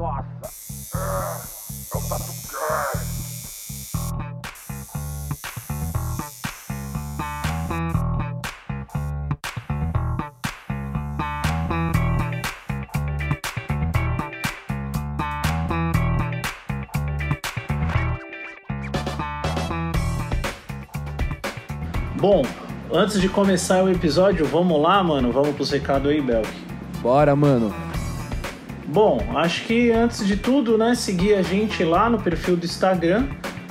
Nossa! É, é o TatuCast! Bom, antes de começar o episódio, vamos lá, mano? Vamos pros recados aí, Belk. Bora, mano. Bom, acho que antes de tudo, né, seguir a gente lá no perfil do Instagram,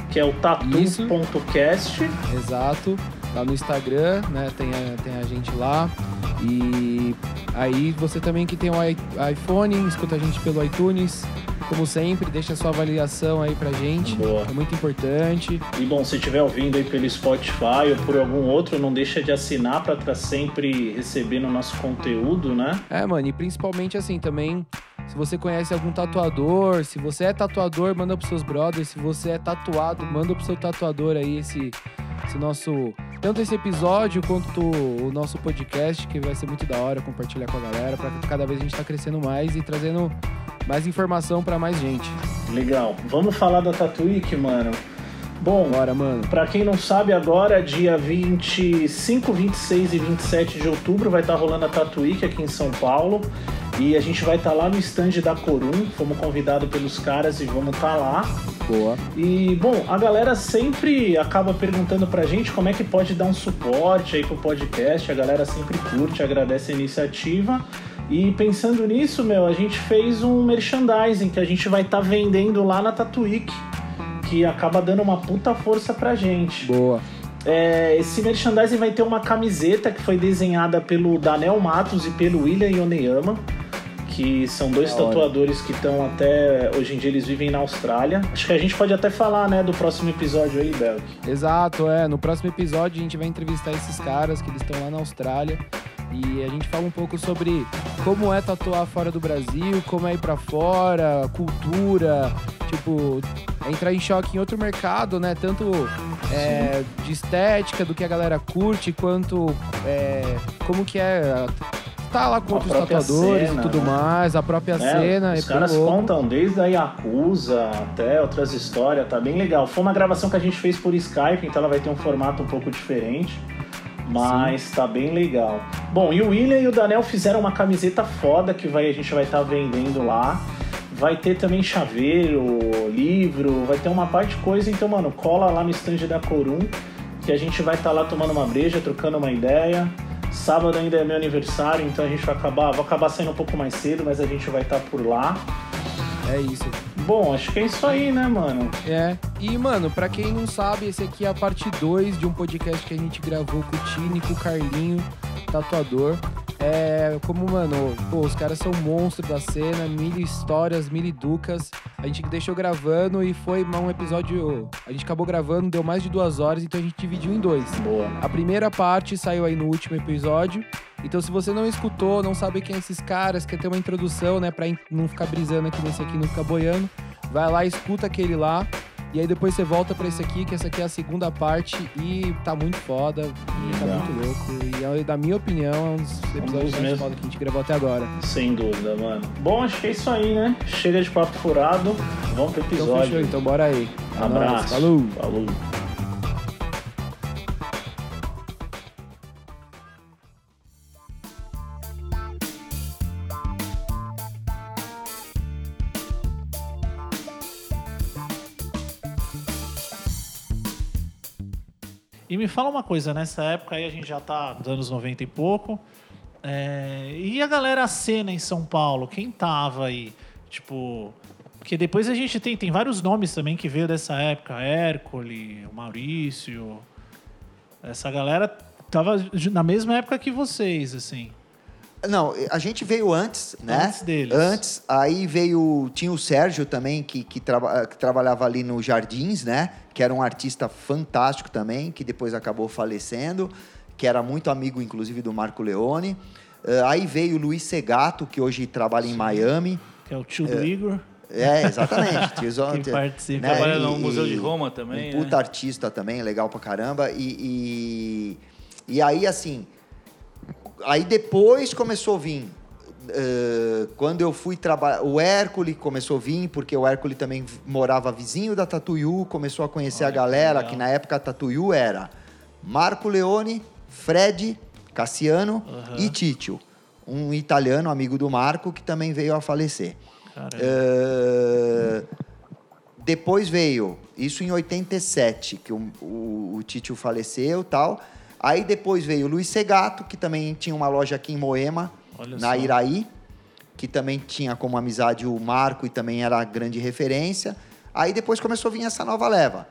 que é o tatu.cast. Exato. Lá no Instagram, né? Tem a, tem a gente lá. E aí você também que tem o iPhone, escuta a gente pelo iTunes. Como sempre, deixa a sua avaliação aí pra gente. Boa. É muito importante. E bom, se estiver ouvindo aí pelo Spotify ou por algum outro, não deixa de assinar para estar sempre recebendo o nosso conteúdo, né? É, mano, e principalmente assim também, se você conhece algum tatuador, se você é tatuador, manda pros seus brothers. Se você é tatuado, manda pro seu tatuador aí esse, esse nosso. Tanto esse episódio quanto o nosso podcast, que vai ser muito da hora compartilhar com a galera, pra que cada vez a gente tá crescendo mais e trazendo mais informação pra mais gente. Legal. Vamos falar da Tatuíque, mano. Bom, Bora, mano. Pra quem não sabe, agora, dia 25, 26 e 27 de outubro, vai estar rolando a Tatuíque aqui em São Paulo. E a gente vai estar lá no stand da Corum. Fomos convidados pelos caras e vamos estar lá. Boa. E, bom, a galera sempre acaba perguntando pra gente como é que pode dar um suporte aí pro podcast. A galera sempre curte, agradece a iniciativa. E pensando nisso, meu, a gente fez um merchandising que a gente vai estar vendendo lá na Tatuíque. Que acaba dando uma puta força pra gente. Boa. É, esse merchandising vai ter uma camiseta que foi desenhada pelo Danel Matos e pelo William Yoneyama, que são dois Da hora. tatuadores que estão até. Hoje em dia eles vivem na Austrália. Acho que a gente pode até falar, né, do próximo episódio aí, Belk. Exato, é. No próximo episódio a gente vai entrevistar esses caras que eles estão lá na Austrália. E a gente fala um pouco sobre como é tatuar fora do Brasil, como é ir pra fora, cultura, tipo, entrar em choque em outro mercado, né? Tanto é, de estética, do que a galera curte, quanto é, como que é estar lá com A outros tatuadores cena, e tudo né? mais, a própria É, cena. os é caras louco. contam desde a Yakuza até outras histórias, tá bem legal. Foi uma gravação que a gente fez por Skype, então ela vai ter um formato um pouco diferente. Mas tá bem legal. Bom, e o William e o Danel fizeram uma camiseta foda que vai, a gente vai estar vendendo lá. Vai ter também chaveiro, livro, vai ter uma parte de coisa. Então, mano, cola lá no stand da Corum, que a gente vai estar lá tomando uma breja, trocando uma ideia. Sábado ainda é meu aniversário, então a gente vai acabar, vou acabar saindo um pouco mais cedo, mas a gente vai estar por lá. É isso. Bom, acho que é isso aí, né, mano? É. E, mano, pra quem não sabe, esse aqui é a parte 2 de um podcast que a gente gravou com o Tini, com o Carlinho, tatuador. É, como, mano, pô, os caras são monstros da cena, mil histórias, mil ducas. A gente deixou gravando e foi um episódio. A gente acabou gravando, deu mais de duas horas, então a gente dividiu em dois. Boa. A primeira parte saiu aí no último episódio. Então, se você não escutou, não sabe quem é esses caras, quer ter uma introdução, né, pra não ficar brisando aqui nesse aqui, não ficar boiando, vai lá, escuta aquele lá. E aí depois você volta pra esse aqui, que essa aqui é a segunda parte e tá muito foda, e tá Legal. muito louco. E é, na minha opinião, é um dos episódios mais foda que a gente gravou até agora. Sem dúvida, mano. Bom, acho que é isso aí, né? Chega de papo furado. Vamos pro Então episódio. fechou, então bora aí. É Abraço. Falou! Falou. E me fala uma coisa, nessa época aí a gente já tá nos anos 90 e pouco. é, e a galera cena em São Paulo, quem tava aí? Tipo. Porque depois a gente tem, tem vários nomes também que veio dessa época. Hércules, Maurício. Essa galera tava na mesma época que vocês, assim. Não, a gente veio antes, né? Antes deles. Antes, aí veio. Tinha o Sérgio também, que, que, traba- que trabalhava ali no Jardins, né? Que era um artista fantástico também, que depois acabou falecendo, que era muito amigo, inclusive, do Marco Leone. Eh, aí veio o Luiz Segato, que hoje trabalha em Miami. Que é o tio do Igor. É, exatamente. Tiozão, Que participa. né, Trabalha e- no Museu de e Roma também, Um né? puta artista também, legal pra caramba. E, e, e aí, assim. Aí depois começou a vir eh, quando eu fui trabalhar, o Hércules começou a vir, porque o Hércules também morava vizinho da Tatuiu, começou a conhecer a Olha que galera, legal. que, na época a Tatuiu era Marco Leone, Fred, Cassiano Aham. e Títio. Um italiano, amigo do Marco, que também veio a falecer. Eh, depois veio, isso em 87, que o, o, o Títio faleceu e tal. Aí depois veio o Luiz Segato, que também tinha uma loja aqui em Moema, Olha na só. Iraí, que também tinha como amizade o Marco e também era grande referência. Aí depois começou a vir essa nova leva.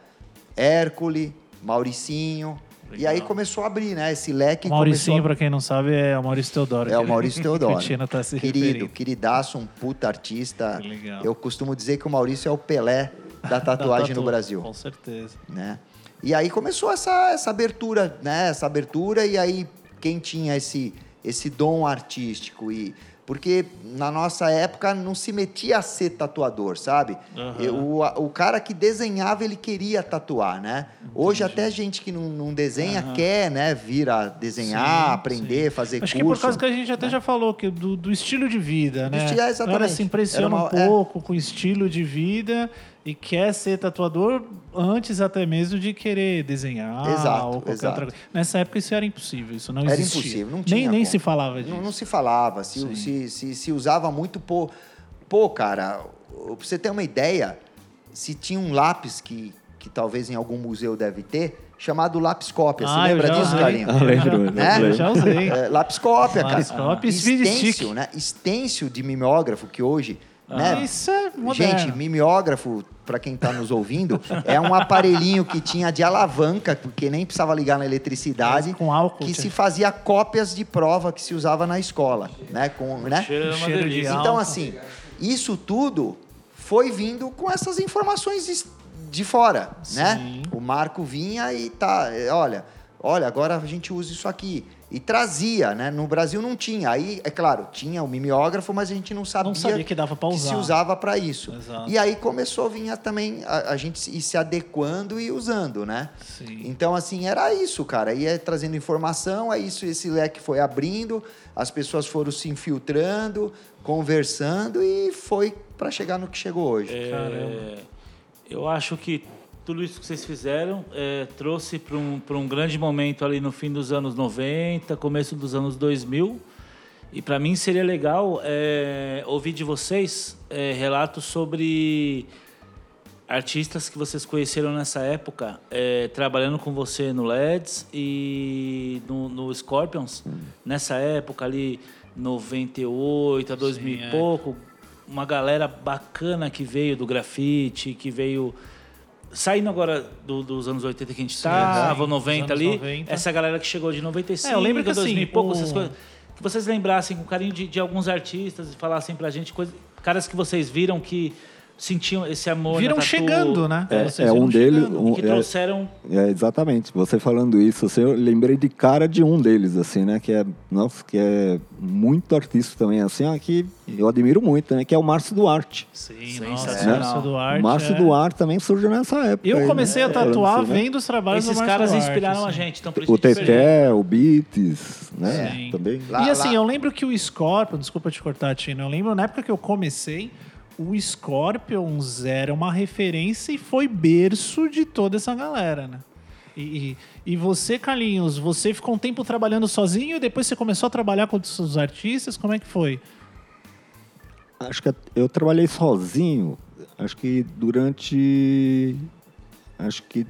Hércules, Mauricinho. E aí Legal. começou a abrir, né? Esse leque Mauricinho, começou pra quem não sabe, é o Maurício Teodoro. É o Maurício Teodoro. Tá se Querido, referindo. queridaço, um puta artista. Legal. Eu costumo dizer que o Maurício é o Pelé da tatuagem Da no tatu, Brasil, Com certeza. né? E aí começou essa, essa abertura, né? Essa abertura e aí quem tinha esse esse dom artístico e porque na nossa época não se metia a ser tatuador, sabe? Eu- o, o cara que desenhava ele queria tatuar, né? Hoje até gente que não, não desenha Aham. quer, né? Vir a desenhar, Sim, aprender, fazer Acho que curso. por causa que a gente até já falou que do, do estilo de vida, né? estilo- é, O exatamente. cara se impressiona uma- um pouco com o estilo de vida e quer ser tatuador antes até mesmo de querer desenhar Exato, ou qualquer exato. outra coisa. Nessa época isso era impossível, isso não Era existia. impossível, não nem tinha nem como. se falava disso. Não, não se falava, se, se, se, se usava muito pô. Pô, cara, pra você ter uma ideia, se tinha um lápis que, que talvez em algum museu deve ter, chamado lápis cópia. Você Ah, eu lembra já disso, usei. Carlinhos? Ah, lembro, Eu né? lembro. já usei. É, lápis cópia, cara. Lápis cópia e speed Stencil, né? Stencil de mimeógrafo, que hoje... Ah, né? Isso é moderno. Gente, mimeógrafo, para quem está nos ouvindo, é um aparelhinho que tinha de alavanca, porque nem precisava ligar na eletricidade, Com álcool, que se fazia cópias de prova que se usava na escola, né? Com, né? Cheiro é Cheiro de álcool. Então, assim, isso tudo foi vindo com essas informações es- de fora, né? Sim. O Marco vinha e tá, olha, olha, agora a gente usa isso aqui. E trazia, né? No Brasil não tinha. Aí, é claro, tinha o mimeógrafo, mas a gente não sabia, Não sabia que dava que usar. se usava para isso. Exato. E aí começou a vir a também a, a gente se- ir se adequando e usando, né? Sim. Então, assim, era isso, cara. Ia trazendo informação, aí isso, esse leque foi abrindo, as pessoas foram se infiltrando, conversando e foi para chegar no que chegou hoje. É, eu acho que tudo isso que vocês fizeram é, trouxe para um, pra um grande momento ali no fim dos anos 90, começo dos anos 2000. E para mim seria legal é, ouvir de vocês é, relatos sobre artistas que vocês conheceram nessa época, é, trabalhando com você no LEDs e no, no Scorpions, nessa época ali, 98 a 2000 Sim, e é. pouco, uma galera bacana que veio do grafite, que veio. Saindo agora do- dos anos 80 que a gente estava, sim, 90 dos anos ali, 90. essa galera que chegou de 95, É, eu lembro que, 2000 e assim, pouco, o- essas coisas. Que vocês lembrassem com carinho de, de alguns artistas e falassem pra gente coisas, caras que vocês viram que sentiam esse amor Viram chegando, né? É, Vocês é viram um deles. um- que é- trouxeram É, exatamente. Você falando isso, assim, eu lembrei de cara de um deles, assim, né? Que é, nossa, que é muito artista também, assim, ó, que eu admiro muito, né? Que é o Márcio Duarte. Sim, Sensacional. nossa, Né? Márcio Duarte. o Márcio é- Duarte também surgiu nessa época. Eu aí, comecei né? a tatuar assim, né? vendo os trabalhos do esses Márcio caras Duarte, inspiraram a assim. gente. Então, por isso O que a gente Teté, o Beats, né? Sim. Também. Lá- e assim, lá- eu lembro que o Scorpion, desculpa te cortar, Tina, eu lembro na época que eu comecei, o Scorpions era uma referência e foi berço de toda essa galera, né? E, e, e você, Carlinhos, você ficou um tempo trabalhando sozinho e depois você começou a trabalhar com os artistas? Como é que foi? Acho que eu trabalhei sozinho, acho que durante. Acho que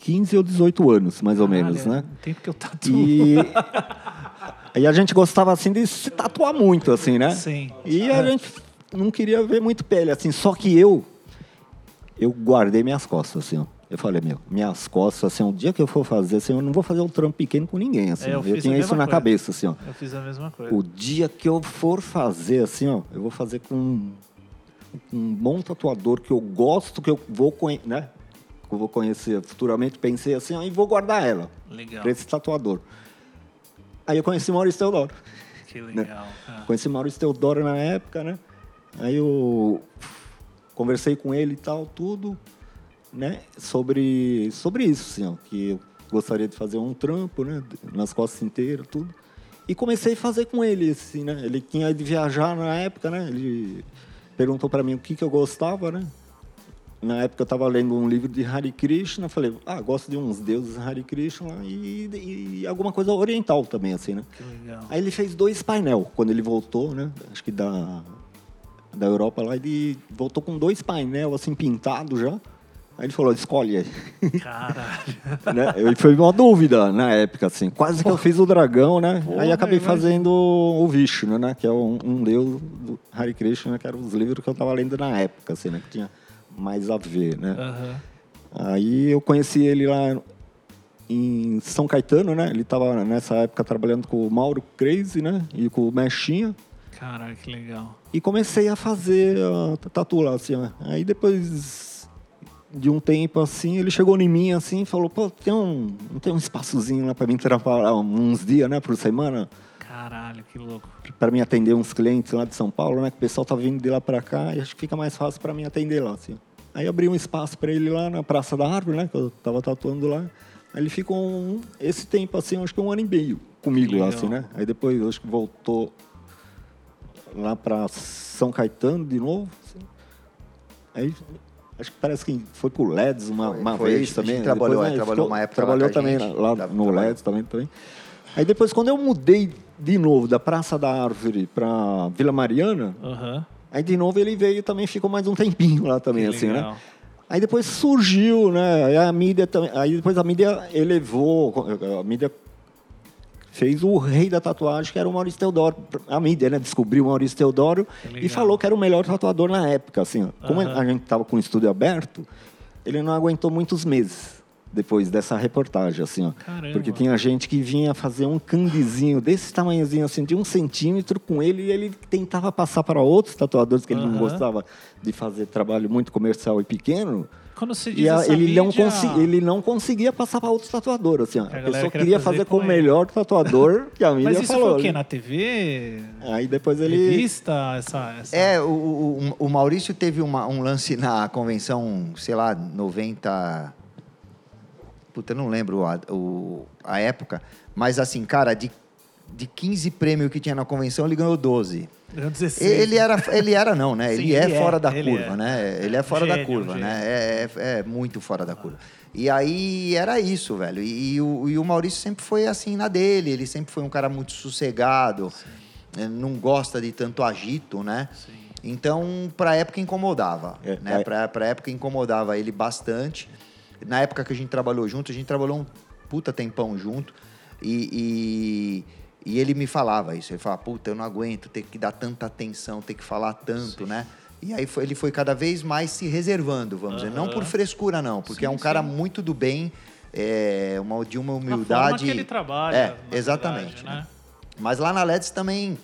15 ou 18 anos, mais ou menos, né? tempo que eu tatuo. E. E a gente gostava assim de se tatuar muito, assim, né? Sim. E a gente não queria ver muito pele, assim. Só que eu, eu guardei minhas costas, assim, ó. Eu falei, meu, minhas costas, assim, um dia que eu for fazer, assim, eu não vou fazer um trampo pequeno com ninguém, assim. É, eu eu tinha isso na coisa. cabeça, assim, ó. Eu fiz a mesma coisa. O dia que eu for fazer, assim, ó, eu vou fazer com um, bom tatuador que eu gosto, que eu vou conhecer, né? Que eu vou conhecer futuramente, pensei assim, ó, e vou guardar ela Legal. para esse tatuador. Aí eu conheci Maurício Teodoro. Que legal. É. Conheci Maurício Teodoro na época, né? Aí eu conversei com ele e tal, tudo, né? Sobre, sobre isso, assim, ó, que eu gostaria de fazer um trampo, né? Nas costas inteiras, tudo. E comecei a fazer com ele, assim, né? Ele tinha ido viajar na época, né? Ele perguntou para mim o que, que eu gostava, né? Na época eu estava lendo um livro de Hare Krishna, falei, ah, gosto de uns deuses Hare Krishna e, e alguma coisa oriental também, assim, né? Aí ele fez dois painel quando ele voltou, né? Acho que da, da Europa lá, ele voltou com dois painel assim pintados já. Aí ele falou, escolhe aí. Caralho. né? Foi uma dúvida na época, assim. Quase que eu fiz o dragão, né? aí acabei imagina. fazendo o Vishnu, né? Que é um, um deus do Hare Krishna, né? que eram os livros que eu estava lendo na época, assim, né? Que tinha mais a ver, né? Aham. Aí eu conheci ele lá em São Caetano, né? Ele estava nessa época trabalhando com o Mauro Crazy, né? E com o Mexinha. Caralho, que legal. E comecei a fazer a tatu lá, assim, ó. Aí depois de um tempo, assim, ele chegou em mim, assim, e falou, pô, tem um, não tem um espaçozinho lá para mim trabalhar uns dias, né, por semana, Caralho, que louco. para mim atender uns clientes lá de São Paulo, né, que o pessoal tá vindo de lá para cá, e acho que fica mais fácil para mim atender lá, assim. Aí abri um espaço para ele lá na Praça da Árvore, né, que eu tava tatuando lá. Aí ele ficou um- esse tempo, assim, acho que um ano e meio comigo lá, assim, né. Aí depois, acho que voltou lá para São Caetano de novo. Aí acho que parece que foi pro LEDs uma, Foi, uma foi, vez a gente também. trabalhou, Depois, é, né, trabalhou ficou- uma época lá Trabalhou a também gente, lá da- no. LEDs também, também. Aí depois, quando eu mudei de novo da Praça da Árvore para Vila Mariana, Aham. aí de novo ele veio e também ficou mais um tempinho lá também, Que assim, legal. né? Aí depois surgiu, né? Aí a mídia também. Aí depois a mídia elevou, a mídia fez o rei da tatuagem, que era o Maurício Teodoro. A mídia, né? Descobriu o Maurício Teodoro Que e falou que era o melhor tatuador na época, assim. ó. Como a gente estava com o estúdio aberto, ele não aguentou muitos meses depois dessa reportagem, assim, ó. Caramba. Porque tinha gente que vinha fazer um candizinho desse tamanhozinho, assim, de um centímetro com ele e ele tentava passar para outros tatuadores que ele não gostava de fazer trabalho muito comercial e pequeno. Quando você diz E a- essa ele, não mídia- consi- ele não conseguia passar para outros tatuadores. Assim, a A, pessoa queria queria fazer fazer com com o melhor tatuador que a mídia Mas isso falou. foi o quê? Na TV? Aí depois ele. Revista? Essa, essa... É, o, o, o Maurício teve uma- um lance na convenção, sei lá, 90. Puta, eu não lembro a, o- a época. Mas assim, cara, de, de 15 prêmios que tinha na convenção, ele ganhou 12. Ganhou 16. Ele era, ele era não, né? Sim, ele, é ele é, fora da ele curva, é. né? Ele é fora da Gênio, curva, um né? É, é- é muito fora da curva. E aí era isso, velho. E, o, e o Maurício sempre foi assim na dele. Ele sempre foi um cara muito sossegado. eh, Não gosta de tanto agito, né? Então, pra época incomodava, É, né? é. Pra, pra época incomodava ele bastante. Na época que a gente trabalhou junto, a gente trabalhou um puta tempão junto. E, e, e ele me falava isso. Ele falava, puta, eu não aguento ter que dar tanta atenção, ter que falar tanto, né? E aí foi- ele foi cada vez mais se reservando, vamos dizer. Não por frescura, não. Porque é um Sim, cara sim. muito do bem, é, uma, de uma Na forma humildade. que ele trabalha. É, exatamente. verdade, né? Mas lá na LEDs também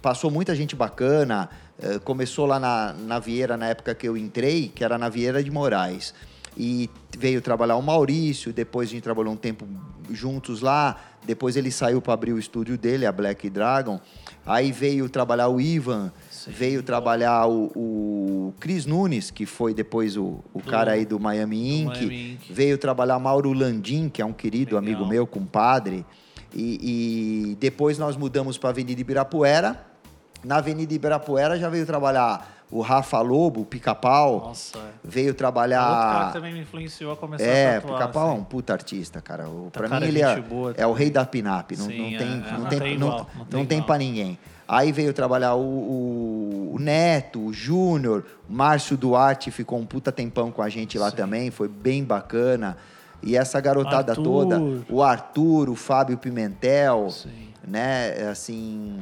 passou muita gente bacana. eh, começou lá na, na Vieira, na época que eu entrei, que era na Vieira de Moraes. E veio trabalhar o Maurício, depois a gente trabalhou um tempo juntos lá. Depois ele saiu para abrir o estúdio dele, a Black Dragon. Aí veio trabalhar o Ivan, veio trabalhar o, o Cris Nunes, que foi depois o, o cara aí do Miami do Inc. Miami Inc. Veio trabalhar Mauro Landim, que é um querido Legal. amigo meu, compadre. E, e depois nós mudamos para a Avenida Ibirapuera. Na Avenida Ibirapuera já veio trabalhar o Rafa Lobo, o Pica-Pau. Nossa, é. Veio Outro cara trabalhar. que também me influenciou a começar É, a o tatuar. Pica-Pau é assim. um puta artista, cara. O, Tá pra cara, mim ele é, boa é o rei da pinap. Não, Sim, não é, tem, é, não não tem, tem não, igual, não não tem tem igual. pra ninguém. Aí veio trabalhar o, o- o Neto, o Júnior, o Márcio Duarte ficou um puta tempão com a gente lá Sim. também, foi bem bacana. E essa garotada Arthur. toda, o Arthur, o Fábio Pimentel, Sim. né, assim,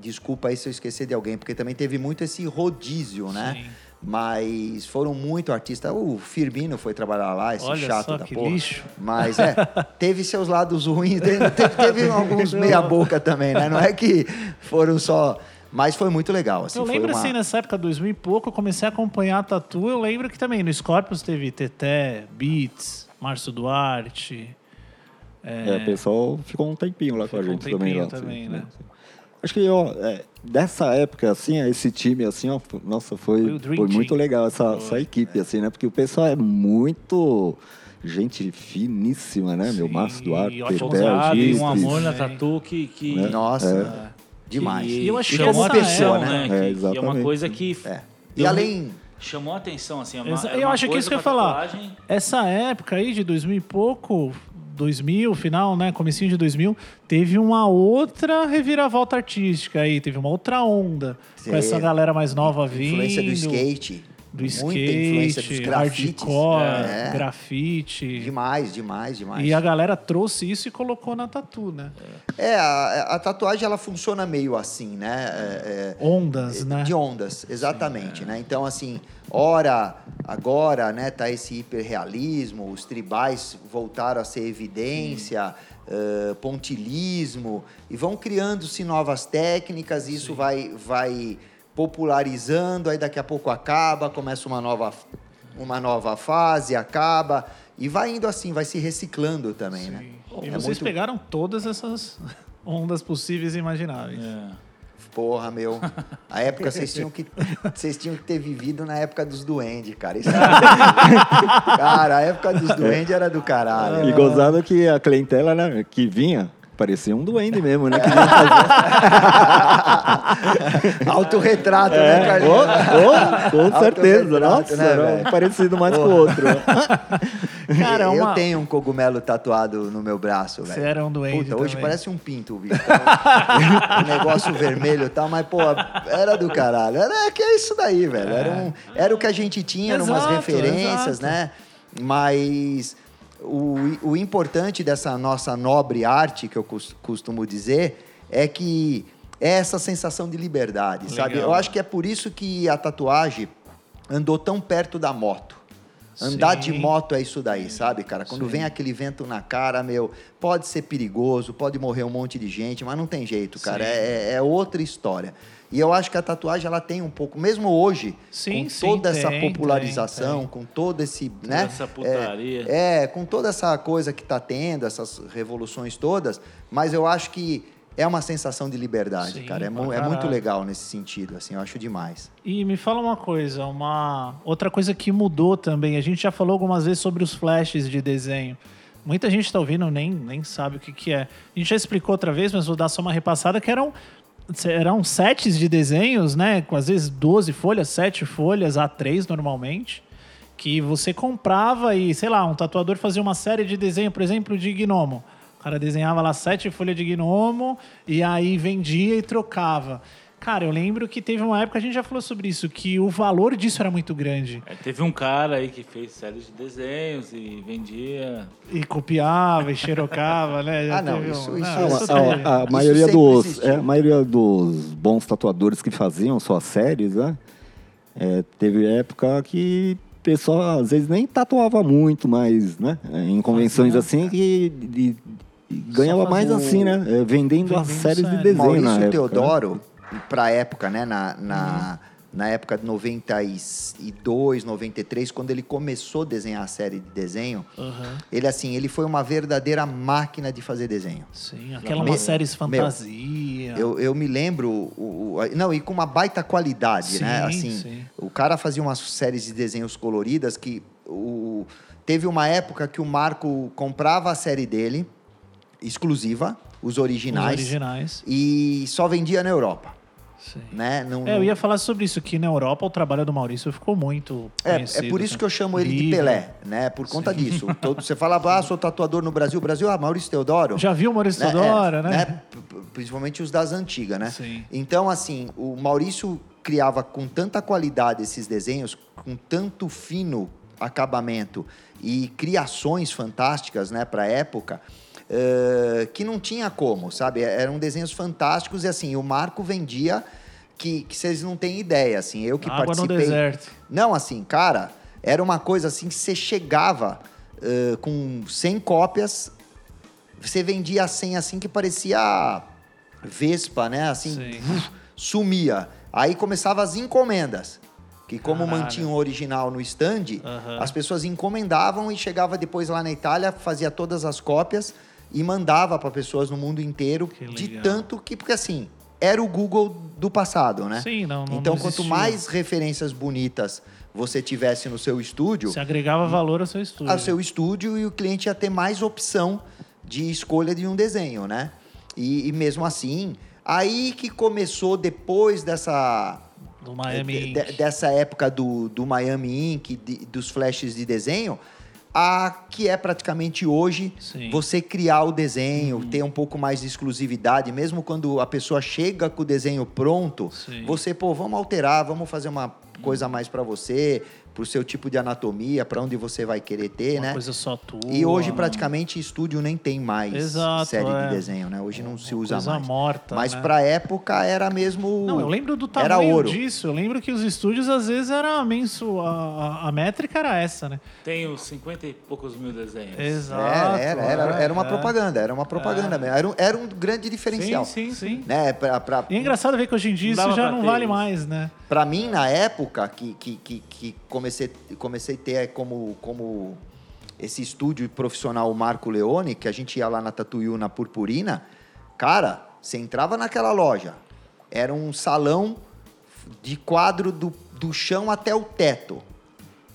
desculpa aí se eu esquecer de alguém, porque também teve muito esse rodízio, né? Sim. Mas foram muito artistas. O Firmino foi trabalhar lá, esse Olha chato só da que porra. lixo. Mas é, teve seus lados ruins, teve, teve- alguns meia-boca também, né? Não é que foram só. Mas foi muito legal. Assim, eu foi lembro uma- assim, nessa época, 2000 e pouco, eu comecei a acompanhar a Tatu. Eu lembro que também no Scorpions teve Teté, Beats, Márcio Duarte. É, o pessoal ficou um tempinho lá com a Ficou um gente também. Lá, também, assim, né? assim. Acho que ó, é, dessa época, assim, esse time, assim, ó, nossa, Foi foi, o foi muito legal essa, essa equipe, assim, né? Porque o pessoal é muito gente finíssima, né? Meu Sim, Márcio Duarte, Ousado e um amor na tatu que. que Né? Nossa, demais. que E eu acho que chamou a essa atenção, é- né? É, Que- que é uma coisa que. É. E além. Chamou a atenção, assim. é uma- Exa- era eu uma acho que isso que eu ia falar. Essa época aí de 2000 e pouco, 2000, final, né, comecinho de 2000, teve uma outra reviravolta artística aí, teve uma outra onda Sim. com essa galera mais nova vindo. Influência do skate. Do Muita skate, influência dos grafites. hardcore, É. grafite. Demais, demais, demais. E a galera trouxe isso e colocou na tatu, né? É, a, a tatuagem ela funciona meio assim, né? É, é, Ondas, né? De ondas, exatamente, né? Então, assim, ora, agora, né, tá esse hiperrealismo, os tribais voltaram a ser evidência, eh, pontilismo, e vão criando-se novas técnicas, isso vai, vai popularizando, aí daqui a pouco acaba, começa uma nova, uma nova fase, acaba, e vai indo assim, vai se reciclando também, né? E É vocês muito- pegaram todas essas ondas possíveis e imagináveis. É. Porra, meu. A época vocês tinham que vocês tinham que ter vivido na época dos duendes, cara. Isso- cara, a época dos duendes era do caralho. E gozado que a clientela, né, que vinha, parecia um duende mesmo, né? Autorretrato, É, né, Carlinhos? oh, oh, com certeza. Autorretrato, Nossa, né, um parecido mais com o outro. Cara, é eu uma- tenho um cogumelo tatuado no meu braço, velho. Você era um duende Puta, hoje também. parece um pinto, bicho. um negócio vermelho e tal, mas, pô, era do caralho. Era que é isso daí, velho. Era, um, era o que a gente tinha, eram umas Exato, referências, exato. né? Mas o, o importante dessa nossa nobre arte, que eu cos- costumo dizer, é que é essa sensação de liberdade, sabe? Legal. Eu acho que é por isso que a tatuagem andou tão perto da moto. Andar de Sim. moto é isso daí, sabe, cara? Quando vem aquele vento na cara, meu, pode ser perigoso, pode morrer um monte de gente, mas não tem jeito, cara. Sim. É, é outra história. E eu acho que a tatuagem ela tem um pouco, mesmo hoje, Sim, com sim, toda essa tem, popularização, tem, tem. com todo esse, né? essa putaria. É, é, com toda essa coisa que tá tendo, essas revoluções todas, mas eu acho que é uma sensação de liberdade, Sim, cara. É, é muito legal nesse sentido, assim, eu acho demais. E me fala uma coisa, uma outra coisa que mudou também. A gente já falou algumas vezes sobre os flashes de desenho. Muita gente está ouvindo nem nem sabe o que, que é. A gente já explicou outra vez, mas vou dar só uma repassada que eram eram sets de desenhos, né? Com às vezes 12 folhas, 7 folhas, A3 normalmente, que você comprava e, sei lá, um tatuador fazia uma série de desenho, por exemplo, de gnomo. O cara desenhava lá sete folhas de gnomo e aí vendia e trocava. Cara, eu lembro que teve uma época, a gente já falou sobre isso, que o valor disso era muito grande. É, teve um cara aí que fez séries de desenhos e vendia. E copiava e xerocava, né? Já Ah, não, teve isso- um- isso- não, isso isso a, teve. a- a Isso maioria dos, é, a maioria dos bons tatuadores que faziam suas séries, né? é, teve época que o pessoal às vezes nem tatuava muito, mas, né? é, Em convenções assim que e- e ganhava mais assim, né? é, vendendo, as Vendendo séries de série. desenho Maurício na época. né? Teodoro, pra época, né, na, na, na época de 92, 93, quando ele começou a desenhar a série de desenho, Aham. ele assim, ele foi uma verdadeira máquina de fazer desenho. Sim, aquela Meu, uma séries meu, fantasia. Eu, eu me lembro, o, o- não, e com uma baita qualidade, né? Sim, Assim, sim. o cara fazia umas séries de desenhos coloridas que o, teve uma época que o Marco comprava a série dele, exclusiva, os Os originais, originais. e só vendia na Europa, Sim. né? Não, É, eu ia falar sobre isso, que na Europa o trabalho do Maurício ficou muito É, é por isso né? que eu chamo ele de. Pelé, né? Por conta disso. Todo, você fala, ah, sou tatuador no Brasil. Brasil, ah, Maurício Teodoro. Já viu o Maurício né? Teodoro, É, né? P- Principalmente os das antigas, né? Sim. Então, assim, o Maurício criava com tanta qualidade esses desenhos, com tanto fino acabamento e criações fantásticas, né, para época, eh, que não tinha como, sabe? Eram desenhos fantásticos e, assim, o Marco vendia que, que vocês não têm ideia, assim, eu que Água no participei... deserto. Não, assim, cara, era uma coisa assim que você chegava eh, com 100 cópias, você vendia 100 assim que parecia Vespa, né? Assim, Sim. vuf, sumia. Aí começava as encomendas. Que como Caralho. mantinha o original no stand, Aham. as pessoas encomendavam e chegava depois lá na Itália, fazia todas as cópias e mandava para pessoas no mundo inteiro, de tanto que, porque assim, era o Google do passado, né? Sim, não, não Então, não quanto mais referências bonitas você tivesse no seu estúdio, Você agregava valor ao seu estúdio. ao seu estúdio e o cliente ia ter mais opção de escolha de um desenho, né? E, e mesmo assim, aí que começou depois dessa Do Miami de- dessa época do, do Miami Ink, de- dos flashes de desenho, a que é praticamente hoje Sim. você criar o desenho, ter um pouco mais de exclusividade, mesmo quando a pessoa chega com o desenho pronto, Sim. você, pô, vamos alterar, vamos fazer uma coisa a mais para você, pro seu tipo de anatomia, para onde você vai querer ter, Uma né? coisa só tua. E hoje praticamente estúdio nem tem mais Exato, série é. de desenho, né? Hoje não se usa coisa mais. morta, Mas né? pra época era mesmo Não, eu lembro do era tamanho ouro. disso. Eu lembro que os estúdios, às vezes, era menso, a, a- a métrica era essa, né? Tenho 50 e poucos mil desenhos. Exato. Era, era, era, era uma é. propaganda, era uma propaganda mesmo. Era um, era um grande diferencial. Sim, sim, sim. Né? Pra, pra, E é engraçado ver que hoje em dia isso já não vale isso. mais, né? pra mim, na época que, que, que, que comecei, comecei a ter como, como esse estúdio profissional Marco Leone, que a gente ia lá na Tatuiu, na Purpurina, cara, você entrava naquela loja, era um salão de quadro do, do chão até o teto.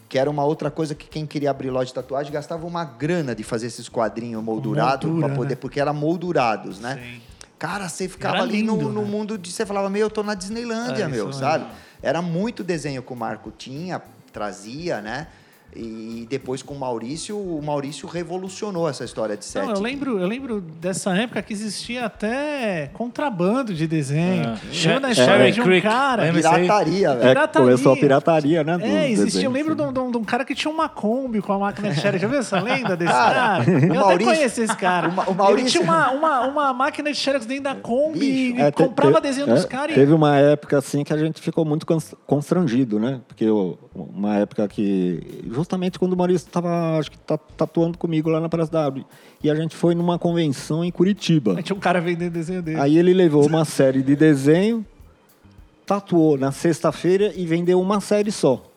Que era uma outra coisa que quem queria abrir loja de tatuagem gastava uma grana de fazer esses quadrinhos moldurados moldura, para poder, né? porque eram moldurados, né? Sim. Cara, você ficava ali no, lindo, no né? mundo de. Você falava, meu, eu tô na Disneylândia, É, meu, isso sabe? Era muito desenho que o Marco tinha, trazia, né? E depois com o Maurício, o Maurício revolucionou essa história de sete. Não, eu lembro, eu lembro dessa época que existia até contrabando de desenho. Ah. Chegou na Sher- história Sherry de um Creek. cara. Pirataria, velho. É, Pirataria. começou a pirataria, né? É, existia. Eu lembro de um, de um- de um cara que tinha uma Kombi com a máquina de xerox. Já viu essa lenda desse Cara, cara? Eu até Maurício- conheço esse cara. o Ma- o Maurício- Ele tinha uma, uma, uma máquina de xerox dentro da Kombi Bicho. e É, comprava te- desenho é, dos caras. e- Teve uma época assim que a gente ficou muito cons- constrangido, né? Porque eu- uma época que. Justamente quando o Maurício estava, acho que tá, tatuando comigo lá na Praça da Árvore. E a gente foi numa convenção em Curitiba. Aí tinha um cara vendendo desenho dele. Aí ele levou uma série de desenho, tatuou na sexta-feira e vendeu uma série só.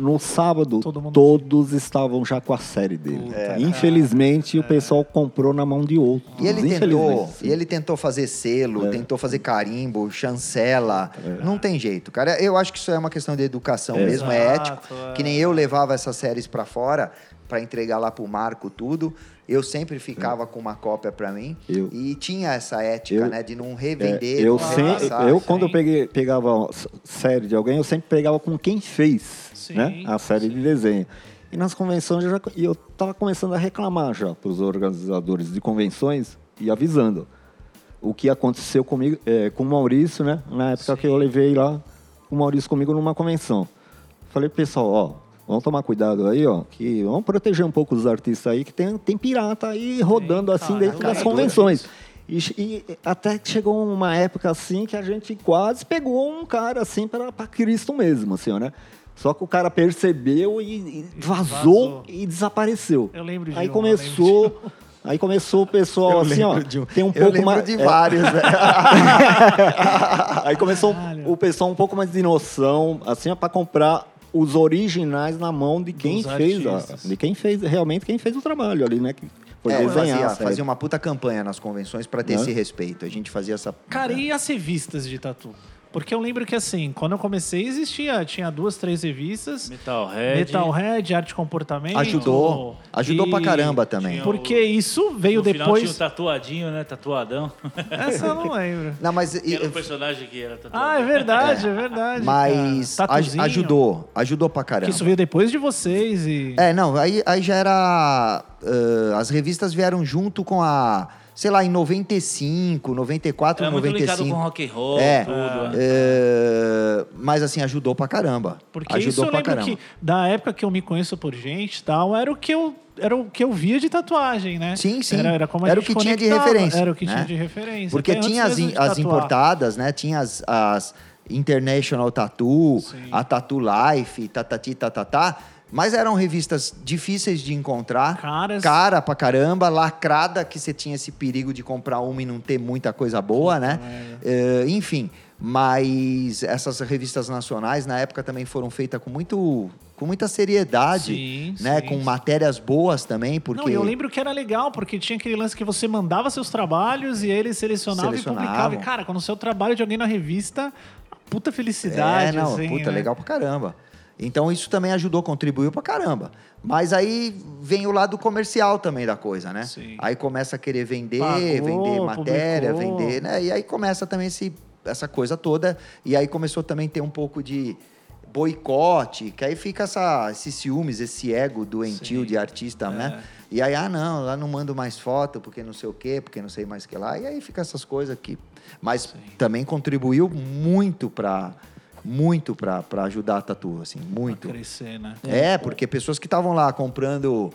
No sábado, Todo todos estavam já com a série dele. Infelizmente, o pessoal comprou na mão de outros. E ele tentou, sim. e ele tentou fazer selo, É. tentou fazer carimbo, chancela. Não tem jeito, cara. Eu acho que isso é uma questão de educação É. mesmo, é ético. é. Que nem eu levava essas séries pra fora pra entregar lá pro Marco tudo. Eu sempre ficava com uma cópia pra mim É. Eu- e tinha essa ética, Eu- né, de não É, revender, eu não sempre, eu quando eu peguei, pegava série de alguém, eu sempre pegava com quem fez Sim, né, a série de desenho. E nas convenções eu já, eu estava começando a reclamar já para os organizadores de convenções e avisando o que aconteceu comigo, é, com o Maurício, né? Na época que eu levei lá o Maurício comigo numa convenção. Falei, pessoal, ó, vamos tomar cuidado aí, ó, que vamos proteger um pouco os artistas aí, que tem, tem pirata aí rodando assim cara, dentro cara, das convenções. E, e até que chegou uma época assim que a gente quase pegou um cara assim para Cristo mesmo, assim, né? Só que o cara percebeu e, e vazou, vazou. e desapareceu. Eu lembro de Aí um, começou, aí começou o pessoal assim, ó, um- tem um eu pouco mais de é, vários, né? Aí começou Caralho. o pessoal um pouco mais de noção, assim, para comprar os originais na mão de quem Dos fez, artistas. de quem fez realmente quem fez o trabalho ali, né? Que foi É, desenhar. fazia, a série. fazia uma puta campanha nas convenções pra ter Né? esse respeito. A gente fazia essa. Cara, e as revistas de tatu? Porque eu lembro que, assim, quando eu comecei, existia, tinha duas, três revistas. Metalhead. Metalhead, Arte e Comportamento. Ajudou. Ajudou pra caramba também. tinha Porque isso veio no final depois... tinha o tatuadinho, né? Tatuadão. Essa eu não lembro. Não, mas. Que era e- o personagem que era tatuado. Ah, é verdade, é, verdade. Mas aj- ajudou. Ajudou pra caramba. Que isso veio depois de vocês e... É, não, aí, aí já era. ah, as revistas vieram junto com a. Sei lá, em 95, 94, Era muito ligado 95. com rock and roll, É, tudo. né? é, mas assim, ajudou pra caramba. Porque ajudou isso eu pra caramba. que, da época que eu me conheço por gente e tal, era o que eu... Era o que eu via de tatuagem, né? Sim, sim. Era, era, como a Era o que tinha de referência, Era o que né? tinha de referência. Porque até tinha as, as importadas, né? Tinha as, as International Tattoo, Sim. a Tattoo Life, tatati, tatatá. Mas eram revistas difíceis de encontrar. Caras. Cara pra caramba, lacrada, que você tinha esse perigo de comprar uma e não ter muita coisa boa, né? Eh, enfim. Mas essas revistas nacionais, na época, também foram feitas com, muito, com muita seriedade, Sim, né? sim, com sim. matérias boas também, porque... Não, eu lembro que era legal, porque tinha aquele lance que você mandava seus trabalhos e eles selecionavam e Selecionavam. publicavam. E, cara, quando o seu trabalho de alguém na revista, puta felicidade, É, não, assim, puta, né? legal pra caramba. Então isso também ajudou, contribuiu pra caramba. Mas aí vem o lado comercial também da coisa, né? Sim. Aí começa a querer vender, Pagou, vender matéria, publicou. vender, né? E aí começa também esse, essa coisa toda. E aí começou também a ter um pouco de boicote, que aí fica essa, esses ciúmes, esse ego doentio Sim. de artista, né? E aí, ah, não, lá não mando mais foto, porque não sei o quê, porque não sei mais o que lá. E aí fica essas coisas aqui. Mas também contribuiu muito para muito para ajudar a tatu, assim, muito. Pra crescer, né? É, porque pessoas que estavam lá comprando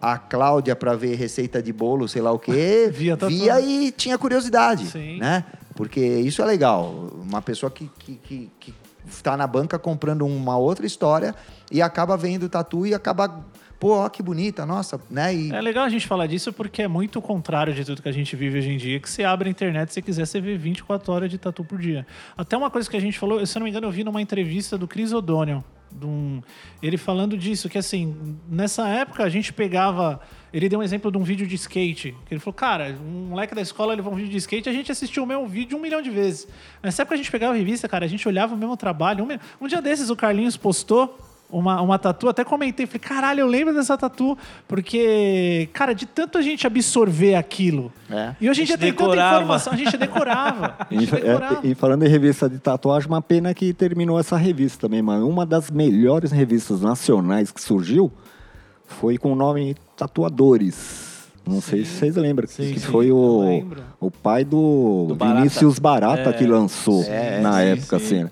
a Cláudia para ver receita de bolo, sei lá o quê, Via tatu. via e tinha curiosidade, Sim. né? Porque isso é legal. Uma pessoa que, que, que, que está na banca comprando uma outra história e acaba vendo tatu e acaba, pô, ó, que bonita, nossa, né? E É legal a gente falar disso porque é muito o contrário de tudo que a gente vive hoje em dia, que você abre a internet, se quiser, você vê 24 horas de tatu por dia. Até uma coisa que a gente falou, se eu não me engano, eu vi numa entrevista do Chris O'Donnell, um- ele falando disso, que assim, nessa época a gente pegava. Ele deu um exemplo de um vídeo de skate. Que ele falou, cara, um moleque da escola levou um vídeo de skate, a gente assistiu o mesmo vídeo um milhão de vezes. Nessa época a gente pegava a revista, cara, a gente olhava o mesmo trabalho. Um, um dia desses o Carlinhos postou uma, uma tatu, até comentei, falei, caralho, eu lembro dessa tatu, porque, cara, de tanto a gente absorver aquilo. É. E hoje em A dia gente tem tanta informação, a gente decorava. A E, gente decorava. é, e falando em revista de tatuagem, uma pena que terminou essa revista também, mano. Uma das melhores revistas nacionais que surgiu foi com o nome Tatuadores. Não sei se vocês lembram, Sim, que sim, foi eu o, lembro. o pai do, Do Barata. Vinícius Barata É. que lançou na sim, época, sim. assim.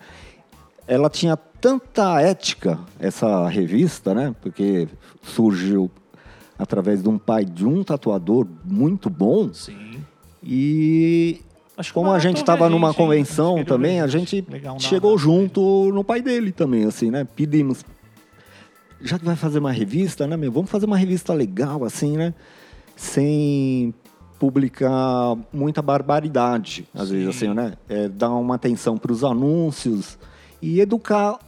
Ela tinha tanta ética, essa revista, né? Porque surgiu através de um pai de um tatuador muito bom. Sim. E Acho como a gente estava numa hein? convenção também, a gente. Legal, chegou junto no pai dele também, assim, né? Pedimos, já que vai fazer uma revista, né, meu? Vamos fazer uma revista legal, assim, né? Sem publicar muita barbaridade, às Sim. vezes, assim, né? É, dar uma atenção para os anúncios e educar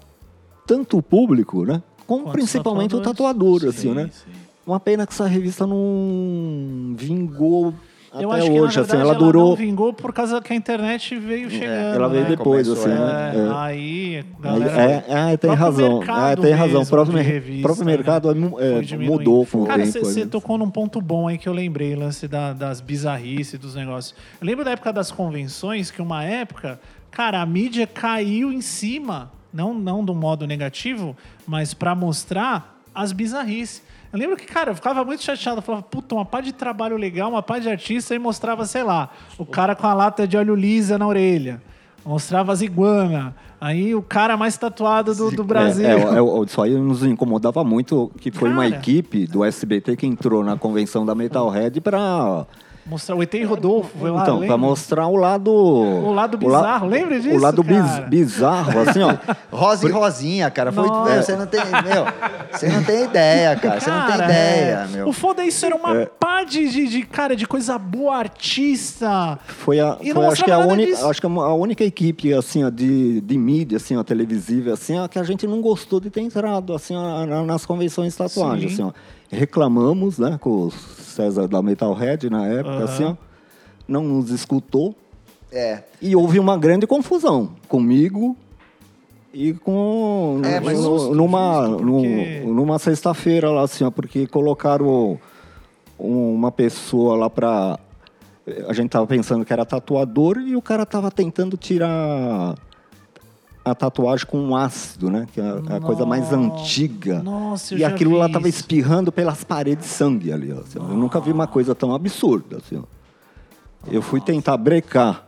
tanto o público, né? Como Quanto principalmente o tatuador, assim, Sim, né? sim. Uma pena que essa revista não vingou Eu até que, hoje, na assim, verdade, ela não durou... vingou por causa que a internet veio chegando. ela veio né? depois, Começou, assim, É, né? É. Aí, Aí, galera, é, é, tem razão. É, tem razão. O próprio, revista, próprio né? mercado é, é, diminuindo. mudou com o Cara, você né? tocou num ponto bom aí que eu lembrei, lance da- das bizarrices dos negócios. Eu lembro da época das convenções, que uma época, cara, a mídia caiu em cima, não, não do modo negativo, mas pra mostrar as bizarrices. Eu lembro que, cara, eu ficava muito chateado. Eu falava, puta, uma pá de trabalho legal, uma pá de artista, e mostrava, sei lá, o cara com a lata de óleo lisa na orelha. Mostrava as iguanas. Aí o cara mais tatuado do, do Brasil. É, é, é, isso aí nos incomodava muito, que foi uma Cara. equipe do SBT que entrou na convenção da Metalhead para Mostrar o ET e Rodolfo. Foi lá, então, lembra? para mostrar o lado O lado bizarro, lembra disso, O lado cara? bizarro, assim, ó. Rosa e Rosinha, cara. Foi, meu, você não tem, meu, você não tem ideia, cara. Você não tem Cara, ideia, é. meu. O foda é isso era uma pá de, de, de, cara, de coisa boa, artista. Foi, a, E não foi acho que a única, disso. acho que a única equipe assim ó, de, de mídia assim ó, televisiva assim ó, que a gente não gostou de ter entrado assim ó, na- nas convenções de tatuagem Sim. assim ó. Reclamamos né com o César da Metalhead na época Aham. assim ó, não nos escutou É. e houve uma grande confusão comigo e com É, mas no- justo, numa justo, porque- numa sexta-feira lá assim ó, porque colocaram uma pessoa lá pra. A gente tava pensando que era tatuador e o cara tava tentando tirar a tatuagem com um ácido, né? Que é a, a coisa mais Nossa. antiga. Nossa, eu e já aquilo vi lá tava isso. espirrando pelas paredes sangue ali. ó, assim. Eu nunca vi uma coisa tão absurda. Assim, ó. Eu fui tentar brecar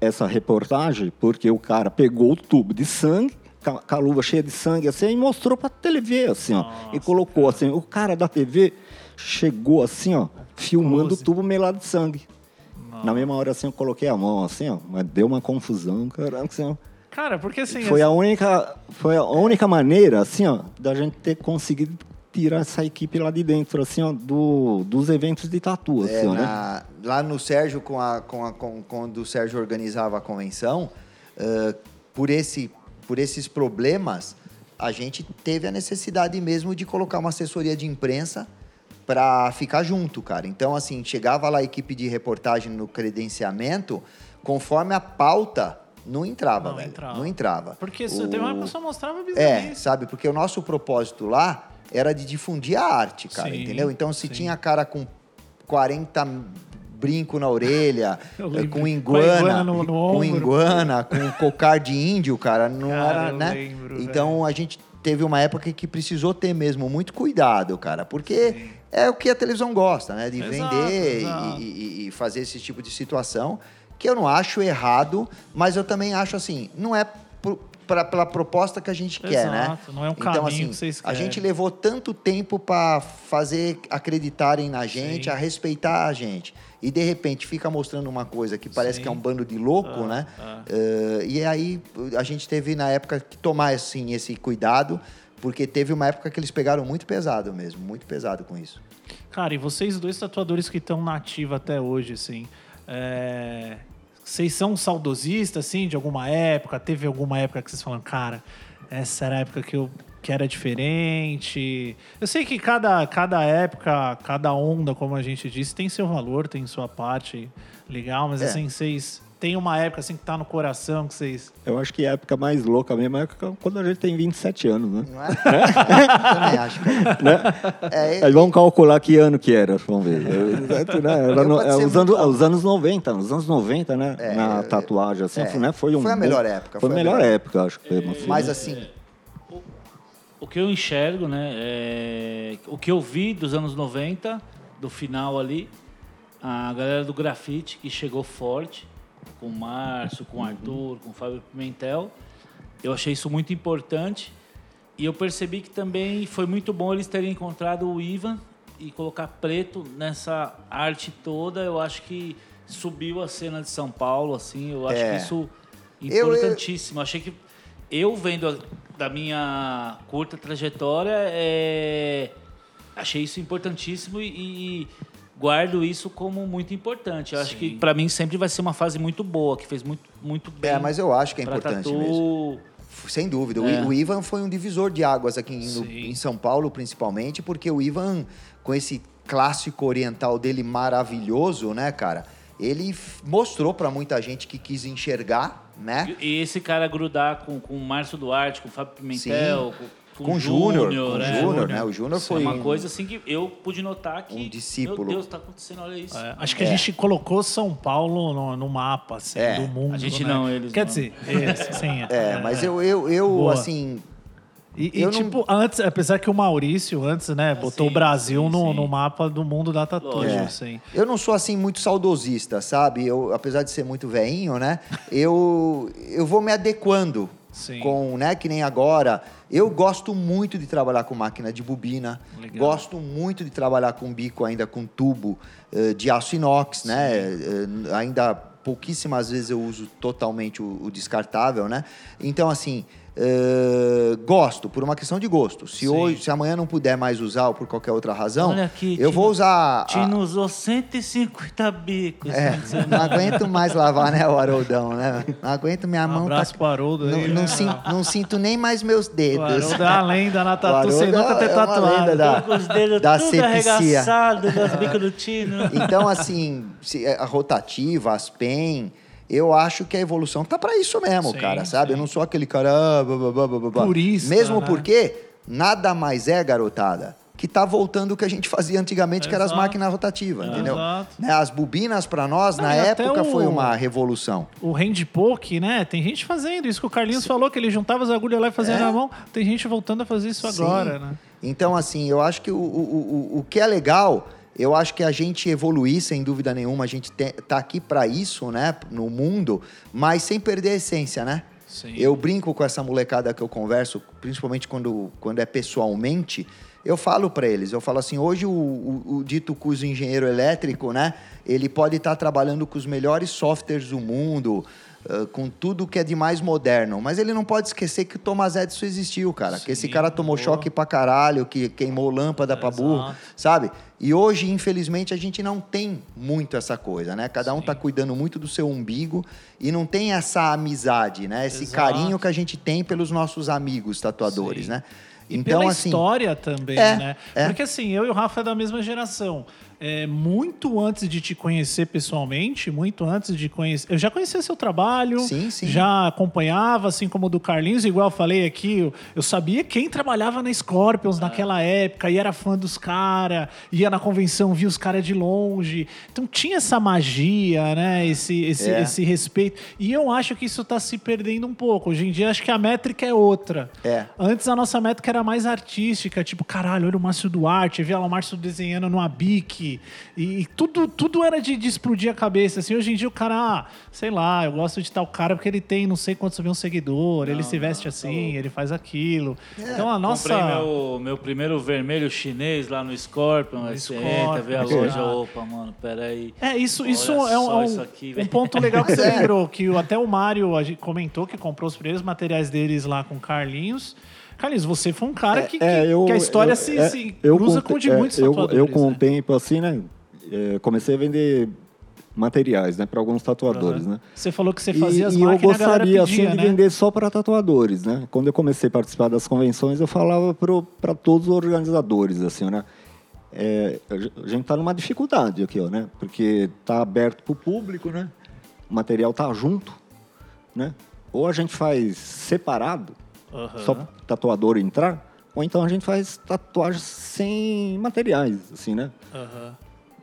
essa reportagem porque o cara pegou o tubo de sangue, ca- com a luva cheia de sangue, assim, e mostrou pra TV, assim, ó. E colocou assim. O cara da TV chegou assim, ó, filmando o tubo melado de sangue. Na mesma hora, assim, eu coloquei a mão, assim, ó, mas deu uma confusão, caramba, assim, ó. Cara, porque assim. Foi essa- a única, foi a única maneira, assim, ó, da gente ter conseguido tirar essa equipe lá de dentro, assim, ó, do, dos eventos de tatu, assim, É, ó, né? na- lá no Sérgio, com a, com a, com, quando o Sérgio organizava a convenção, ah, por, esse, por esses problemas, a gente teve a necessidade mesmo de colocar uma assessoria de imprensa para ficar junto, cara. Então, assim, chegava lá a equipe de reportagem no credenciamento, conforme a pauta, não entrava, Não velho. entrava. Não entrava. Porque você O- teve uma só mostrava é, bizarrice. sabe? Porque o nosso propósito lá era de difundir a arte, cara, Sim, entendeu? Então, se sim. tinha cara com 40 brinco na orelha, eh, com Com a iguana, iguana no- no com iguana, com cocar de índio, cara, não Cara, era, né? lembro, então, a gente teve uma época que precisou ter mesmo muito cuidado, cara, porque é o que a televisão gosta, né? De Exato, vender e- exato. e, e fazer esse tipo de situação, que eu não acho errado, mas eu também acho assim, não é pra, pela proposta que a gente quer, né? Exato, não é um então, caminho assim, que vocês a querem. gente levou tanto tempo para fazer acreditarem na gente, Sim. a respeitar a gente. E de repente fica mostrando uma coisa que parece Sim. que é um bando de louco, Ah, né? ah. Eh, e aí a gente teve na época que tomar assim, esse cuidado, porque teve uma época que eles pegaram muito pesado mesmo, muito pesado com isso. Cara, e vocês dois tatuadores que estão na ativa até hoje, assim, é, vocês são saudosistas, assim, de alguma época? Teve alguma época que vocês falam, cara, essa era a época que eu que era diferente. Eu sei que cada, cada época, cada onda, como a gente disse, tem seu valor, tem sua parte legal, mas É. assim, vocês tem uma época assim que tá no coração que vocês. Eu acho que a época mais louca mesmo é quando a gente tem 27 anos, né? Não é? Também acho. Cara. É, Aí vamos calcular que ano que era, vamos ver. Eu- né, Era Eu no- é, ser os, anos, os anos 90, os anos 90, né? É, na é, tatuagem, assim, é. foi, né? Foi, um Foi a bom- melhor época, Foi a melhor melhor. época, acho que foi. uma- mas assim, O que eu enxergo, né? é- O que eu vi dos anos 90, do final ali, a galera do grafite que chegou forte, com o Márcio, com o Arthur, com o Fábio Pimentel. Eu achei isso muito importante. E eu percebi que também foi muito bom eles terem encontrado o Ivan e colocar preto nessa arte toda. Eu acho que subiu a cena de São Paulo, assim. Eu acho É. que isso Eu- eu- importantíssimo. Achei que eu vendo a- da minha curta trajetória, é, achei isso importantíssimo e, e guardo isso como muito importante. Eu acho que para mim sempre vai ser uma fase muito boa, que fez muito, muito bem. é, mas eu acho que é importante tatu. mesmo. Sem dúvida. É. O Ivan foi um divisor de águas aqui no- Sim. em São Paulo, principalmente, porque o Ivan, com esse clássico oriental dele maravilhoso, né, cara? Ele mostrou pra muita gente que quis enxergar, né? E esse cara grudar com, com o Márcio Duarte, com o Fábio Pimentel, com, Com o Júnior, com o é. Júnior, né? O Júnior Foi foi uma um- coisa assim que eu pude notar que. um discípulo. Meu Deus, tá acontecendo, olha isso. É, acho que a gente colocou São Paulo no, no mapa assim, É. do mundo. A gente né? não, eles Quer não. dizer, esse, sim. É, mas eu, eu, eu Boa. assim, E, e, eu não- tipo, antes, apesar que o Maurício, antes, né, botou sim, o Brasil sim, no, sim. no mapa do mundo da tatuagem, assim. Eu não sou assim muito saudosista, sabe? Eu, apesar de ser muito veinho, né? Eu, eu vou me adequando Sim. com, né? Que nem agora. Eu gosto muito de trabalhar com máquina de bobina. Legal. Gosto muito de trabalhar com bico ainda com tubo eh, de aço inox, né? Eh, ainda pouquíssimas vezes eu uso totalmente o, o descartável, né? Então assim. Eh, gosto, por uma questão de gosto. Se Sim. hoje, se amanhã não puder mais usar ou por qualquer outra razão, aqui, eu vou Tino. usar. a- Tino usou 150 bicos. é, semana. não aguento mais lavar, né, o Haroldão, né? Não aguento minha Um mão. abraço tá... pro Haroldo não, aí. não, né? sinto, não sinto nem mais meus O dedos. Haroldo é uma lenda na O tatu sem Haroldo nunca ter é tatuado. lenda da- os dedos da tudo nos bicos do Tino. Então, assim, se- a rotativa, as PEN, eu acho que a evolução tá para isso mesmo, Sim, cara, sabe? Eu não sou aquele cara. ah, blá, blá, blá, blá. Purista, Mesmo né? porque nada mais é, garotada, que tá voltando o que a gente fazia antigamente, que eram as máquinas rotativas, entendeu? Exato. Né, As bobinas, para nós, Não, na época, o- foi uma revolução. O handpoke, né? Tem gente fazendo isso que o Carlinhos falou, que ele juntava as agulhas lá e fazia É. na mão. Tem gente voltando a fazer isso Sim. agora, né? Então, assim, eu acho que o, o, o, o que é legal, eu acho que a gente evoluir, sem dúvida nenhuma, a gente te, tá aqui para isso, né, no mundo, mas sem perder a essência, né? Sim. Eu brinco com essa molecada que eu converso, principalmente quando, quando é pessoalmente, eu falo para eles, eu falo assim, hoje o, o, o dito cujo engenheiro elétrico, né, ele pode estar trabalhando com os melhores softwares do mundo, ah, com tudo que é de mais moderno, mas ele não pode esquecer que o Thomas Edison existiu, cara, que esse Sim, cara tomou boa. choque pra caralho, que queimou lâmpada pra burro, Exato. sabe? E hoje, infelizmente, a gente não tem muito essa coisa, né? Cada um tá cuidando muito do seu umbigo e não tem essa amizade, né? Esse Exato. carinho que a gente tem pelos nossos amigos tatuadores, Sim. né? E então, pela assim, história também, É, né? é. Porque assim, eu e o Rafa é da mesma geração. É, muito antes de te conhecer pessoalmente, muito antes de conhecer. Eu já conhecia seu trabalho, Sim, sim. já acompanhava, assim como o do Carlinhos, igual eu falei aqui, eu, sabia quem trabalhava na Scorpions naquela época e era fã dos caras, ia na convenção, via os caras de longe. Então tinha essa magia, né? Esse, esse, É. esse respeito. E eu acho que isso tá se perdendo um pouco. Hoje em dia, acho que a métrica é outra. É. Antes a nossa métrica era mais artística, tipo, caralho, olha o Márcio Duarte, via lá o Márcio desenhando no Abic. E, e tudo, tudo era de, de explodir a cabeça. Assim, hoje em dia o cara, ah, sei lá, eu gosto de tal cara porque ele tem não sei quantos mil seguidor, ele se veste assim, ele faz aquilo. Então a nossa. Comprei meu, meu primeiro vermelho chinês lá no Scorpion. Você entra, vê a Scorpion, loja. exato. Opa, mano, peraí. É, isso, isso Olha é um, é um- isso aqui, um ponto legal que você É. lembrou, que o- até o Mário a gente comentou que comprou os primeiros materiais deles lá com o Carlinhos. Carlinhos, você foi um cara que, que- É, eu- que a história eu- se, é, se eu cruza com- de é, muitos eu, tatuadores. eu com o né? tempo, assim, né? é, comecei a vender materiais, né? Para alguns tatuadores, né? Você falou que você E, fazia as e eu máquinas e galera gostaria, pedia, assim, de né? vender só para tatuadores, né? Quando eu comecei a participar das convenções, eu falava para todos os organizadores, assim, né? É, a gente está numa dificuldade aqui, ó, né? Porque tá aberto para o público, né? O material tá junto, né? Ou a gente faz separado, Aham. só tatuador entrar, ou então a gente faz tatuagem sem materiais, assim, né? Aham.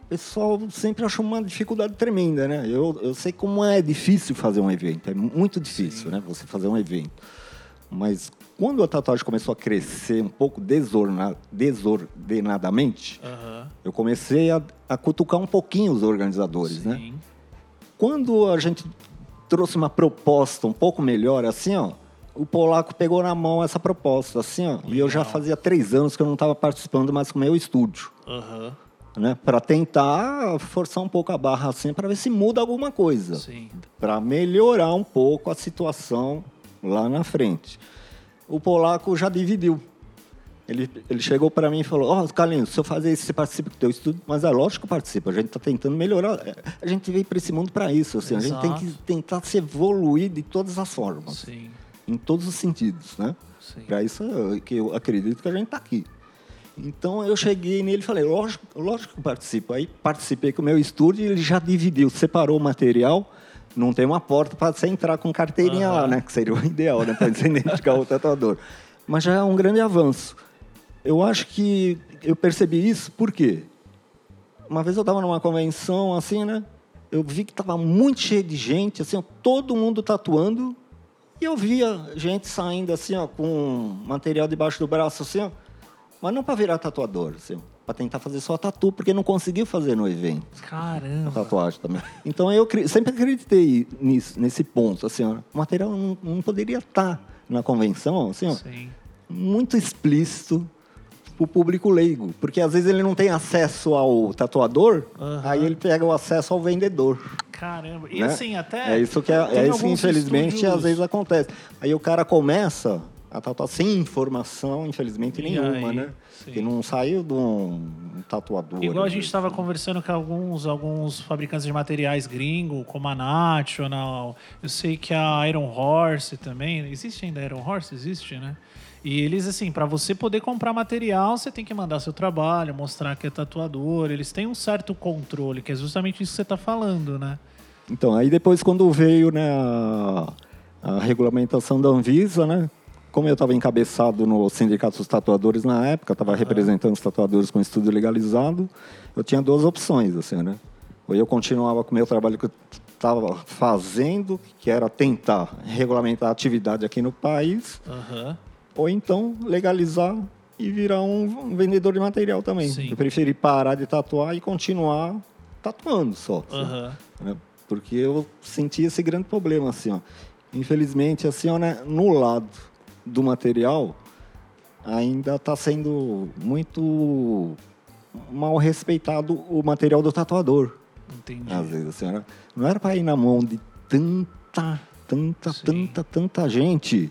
O pessoal sempre achou uma dificuldade tremenda, né? Eu, eu sei como é difícil fazer um evento, é muito difícil, né? Você fazer um evento. Mas quando a tatuagem começou a crescer um pouco desorna, desordenadamente, Aham. eu comecei a, a cutucar um pouquinho os organizadores, né? Sim. Quando a gente trouxe uma proposta um pouco melhor, assim, ó, o polaco pegou na mão essa proposta, assim, ó, e eu já Legal. fazia três anos que eu não estava participando mais com o meu estúdio, Aham. né? Para tentar forçar um pouco a barra, assim, para ver se muda alguma coisa, para melhorar um pouco a situação lá na frente. O polaco já dividiu. Ele, ele chegou para mim e falou: Ó, Carlinhos, se eu fazer isso, você participa do teu estudo? Mas é lógico que participa, a gente está tentando melhorar. É, A gente veio para esse mundo para isso. Assim, a gente tem que tentar se evoluir de todas as formas, Sim. Em todos os sentidos, né? Para isso que eu acredito que a gente está aqui. Então eu cheguei nele e falei, lógico, lógico que participo. Aí participei com o meu estúdio e ele já dividiu, separou o material. Não tem uma porta para você entrar com carteirinha lá, né? Que seria o ideal, né? Para você identificar o tatuador. Mas já é um grande avanço. Eu acho que eu percebi isso por quê? Uma vez eu estava numa convenção, assim, né? Eu vi que estava muito cheio de gente, assim, todo mundo tatuando. E eu via gente saindo, assim, ó, com material debaixo do braço, assim, ó. Mas não para virar tatuador, assim, para tentar fazer só tatu, porque não conseguiu fazer no evento a Caramba. tatuagem também. Então eu sempre acreditei nisso, nesse ponto, assim, ó, o material não, não poderia estar na convenção, assim, ó, Sim. muito explícito o público leigo, porque às vezes ele não tem acesso ao tatuador, Aham. aí ele pega o acesso ao vendedor. Caramba. E né? assim, até. É isso que, é, é isso infelizmente estúdios- às vezes acontece. Aí o cara começa a tatuar sem informação, infelizmente E nenhuma, aí? né? Sim. Que não saiu de um tatuador. Igual a né? gente estava conversando com alguns, alguns fabricantes de materiais gringo, como a National. Eu sei que a Iron Horse também. Existe ainda a Iron Horse? Existe, né? E eles, assim, para você poder comprar material, você tem que mandar seu trabalho, mostrar que é tatuador. Eles têm um certo controle, que é justamente isso que você está falando, né? Então, aí depois quando veio né, a, a regulamentação da Anvisa, né? Como eu estava encabeçado no Sindicato dos Tatuadores na época, estava representando os tatuadores com estudo legalizado, eu tinha duas opções, assim, né? Ou eu continuava com o meu trabalho que eu estava fazendo, que era tentar regulamentar a atividade aqui no país, Aham. Ou então legalizar e virar um, vendedor de material também. Sim. Eu preferi parar de tatuar e continuar tatuando só. né? Porque eu senti esse grande problema, assim, ó. Infelizmente, assim, ó, né, no lado do material, ainda está sendo muito mal respeitado o material do tatuador, Entendi. às vezes, assim, né? Não era para ir na mão de tanta, tanta, Sim. tanta, tanta gente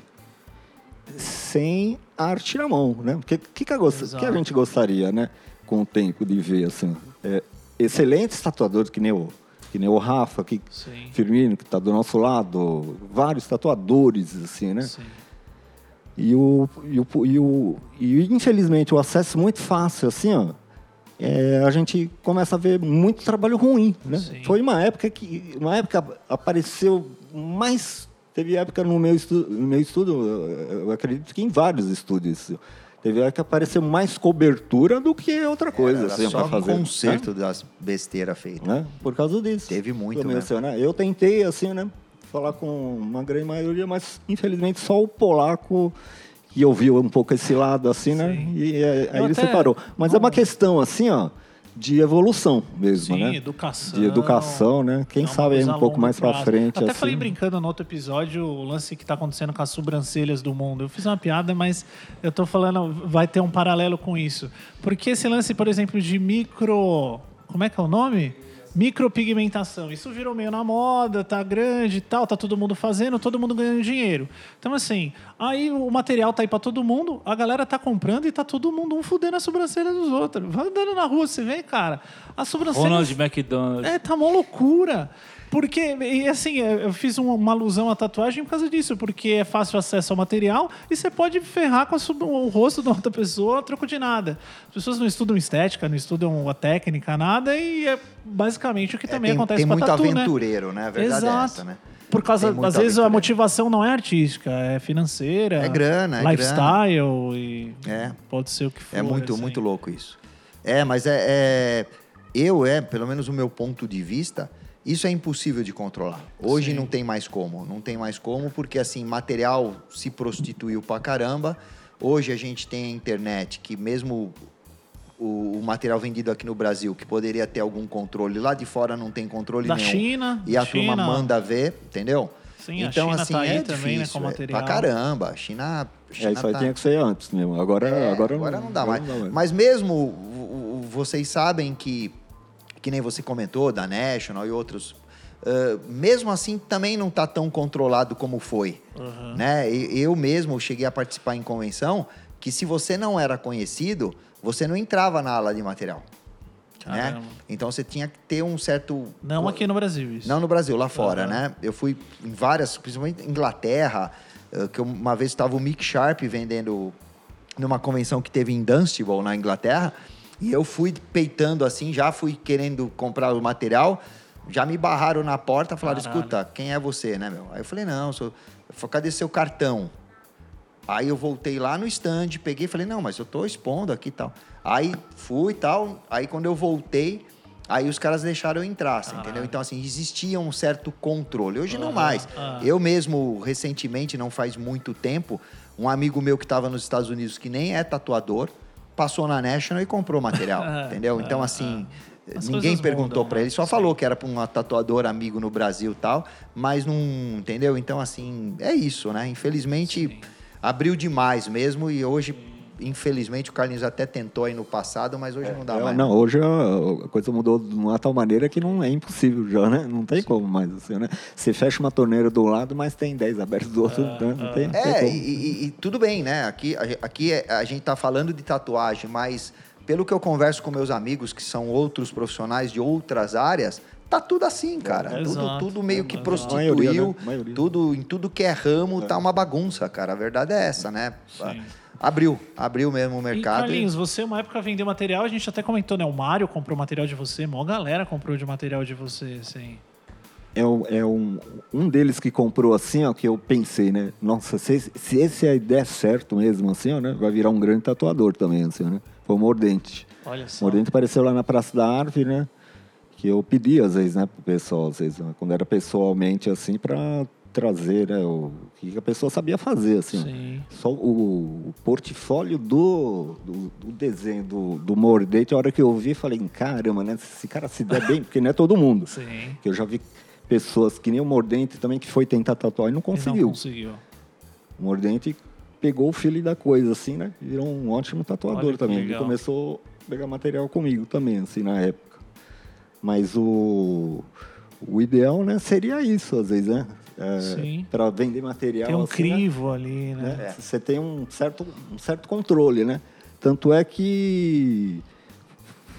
sem arte na mão, né? Porque o que, que, a que a gente gostaria, né? com o tempo de ver, assim. É, excelentes tatuadores, que nem o, que nem o Rafa, que, Sim. Firmino, que está do nosso lado, vários tatuadores, assim, né? Sim. E, o, e, o, e, o, e infelizmente o acesso muito fácil, assim, ó, é, a gente começa a ver muito trabalho ruim, né? Sim. Foi uma época que uma época apareceu mais teve época no meu estudo, no meu estudo, eu- acredito que em vários estúdios teve época que apareceu mais cobertura do que outra coisa, Era assim, só para um fazer, concerto das besteiras feitas. né? Por causa disso. Teve muito, né? assim, né? Eu tentei, assim, né? Falar com uma grande maioria, mas infelizmente só o polaco que ouviu um pouco esse lado, assim, né? Sim. E é, aí Eu ele até- separou. Mas é uma questão, assim, ó, de evolução mesmo, Sim, né? educação. De educação, né? Quem É sabe aí um pouco mais pra prazo. frente, Até assim. falei brincando no outro episódio o lance que está acontecendo com as sobrancelhas do mundo. Eu fiz uma piada, mas eu tô falando, vai ter um paralelo com isso. Porque esse lance, por exemplo, de micro. Como é que é o nome? Micropigmentação. Isso virou meio na moda, tá grande e tal, tá todo mundo fazendo, todo mundo ganhando dinheiro. Então, assim, aí o material tá aí pra todo mundo, a galera tá comprando e tá todo mundo um fudendo a sobrancelha dos outros. Vai andando na rua, você vê, cara, a sobrancelha. Ronald McDonald. É, tá uma loucura. Porque, e assim, eu fiz uma, alusão à tatuagem por causa disso, porque é fácil acesso ao material e você pode ferrar com a sub- o rosto da outra pessoa a troco de nada. As pessoas não estudam estética, não estudam a técnica, nada, e é basicamente o que É, também tem, acontece tem com a muito tatu, né? aventureiro, né? A verdade é Exato. essa, né? Por causa, Tem muito às vezes, a motivação não é artística, é financeira. É grana, é lifestyle e É. pode ser o que for. É muito, assim. muito louco isso. É, mas é, é- Eu, é, pelo menos o meu ponto de vista, isso é impossível de controlar. Hoje Sim. não tem mais como. Não tem mais como, porque assim, material se prostituiu pra caramba. Hoje a gente tem a internet, que mesmo o, o material vendido aqui no Brasil, que poderia ter algum controle, lá de fora não tem controle Da nenhum. China. E a China, turma manda ver, entendeu? Sim, a então, China assim, tá aí é também, né, difícil, com é material. Pra caramba. A China, a China É, isso aí tá- tinha que ser antes mesmo. Agora, é, agora, agora, não dá agora mais. Mas mesmo o- o- vocês sabem que, que nem você comentou, da National e outros, ah, mesmo assim também não está tão controlado como foi. Né? E- Eu mesmo cheguei a participar em convenção que se você não era conhecido, você não entrava na ala de material. Né? Então você tinha que ter um certo. Não aqui no Brasil, isso. Não no Brasil, lá fora, Aham. né? Eu fui em várias, principalmente Inglaterra, que uma vez estava o Mick Sharp vendendo numa convenção que teve em Dunstable, na Inglaterra, e eu fui peitando assim, já fui querendo comprar o material, já me barraram na porta, falaram, Caralho. escuta, quem é você, né, meu? Aí eu falei, não, sou... Eu falei, cadê seu cartão? Aí eu voltei lá no stand, peguei e falei, não, mas eu tô expondo aqui e tal. Aí fui e tal, aí quando eu voltei, aí os caras deixaram eu entrar, assim, entendeu? Então, assim, existia um certo controle. Hoje não mais. ah. Eu mesmo, recentemente, não faz muito tempo, um amigo meu que estava nos Estados Unidos, que nem é tatuador, passou na National e comprou material, Ah, entendeu? Então, ah, assim... As Ninguém perguntou para né? ele, só Sim. falou que era para um tatuador amigo no Brasil e tal, mas não, entendeu? Então, assim, é isso, né? Infelizmente, abriu demais mesmo e hoje, infelizmente, o Carlinhos até tentou aí no passado, mas hoje não dá É, mais. não, hoje a, coisa mudou de uma tal maneira que não é impossível já, né? Não tem como mais, assim, né? Você fecha uma torneira do lado, mas tem 10 abertos do outro, né? não tem, tem É, como. e, e- e tudo bem, né? Aqui, a, aqui é- a gente tá falando de tatuagem, mas pelo que eu converso com meus amigos, que são outros profissionais de outras áreas, tá tudo assim, cara. É, tudo, tudo meio que prostituiu, maioria, né? Maioria. tudo, em tudo que é ramo tá uma bagunça, cara. A verdade é essa, né? Sim. Abriu, abriu mesmo o E mercado. Carlinhos, você uma época vendeu material, a gente até comentou, né? O Mário comprou material de você, mó galera comprou de material de você, assim. É, um, é um, um deles que comprou assim, ó, que eu pensei, né? Nossa, se, esse- se esse aí der certo mesmo, assim, ó, né? Vai virar um grande tatuador também, assim, né? Foi o Mordente. Olha só. Mordente apareceu lá na Praça da Árvore, né? Que eu pedi, às vezes, né, pro pessoal, às vezes, né, quando era pessoalmente, assim, para trazer, né, o que a pessoa sabia fazer, assim. Sim. Só o, o portfólio do, do, do desenho do, do Mordente, a hora que eu vi, falei, caramba, né? Esse cara se der bem, porque não é todo mundo. Sim. Que eu já vi pessoas que nem o Mordente também, que foi tentar tatuar e não E conseguiu. Não conseguiu. O Mordente pegou o filho da coisa, assim, né? Virou um ótimo tatuador também. Ele começou a pegar material comigo também, assim, na época. Mas o, o ideal, né, seria isso, às vezes, né? Sim. Para vender material. Tem um assim, né? crivo ali, né? né? Você tem um certo, um certo controle, né? Tanto é que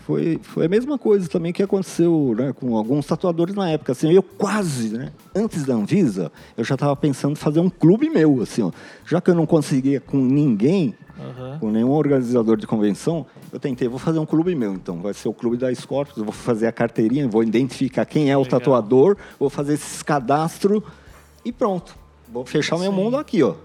foi, foi a mesma coisa também que aconteceu né, com alguns tatuadores na época. Assim, eu quase, né, antes da Anvisa, eu já estava pensando em fazer um clube meu. Assim, ó. Já que eu não conseguia com ninguém, Aham. com nenhum organizador de convenção, eu tentei, vou fazer um clube meu. Então, vai ser o clube da Scorpius, vou fazer a carteirinha, vou identificar quem é o Legal. tatuador, vou fazer esses cadastros e pronto. Vou fechar meu Sim. mundo aqui, ó.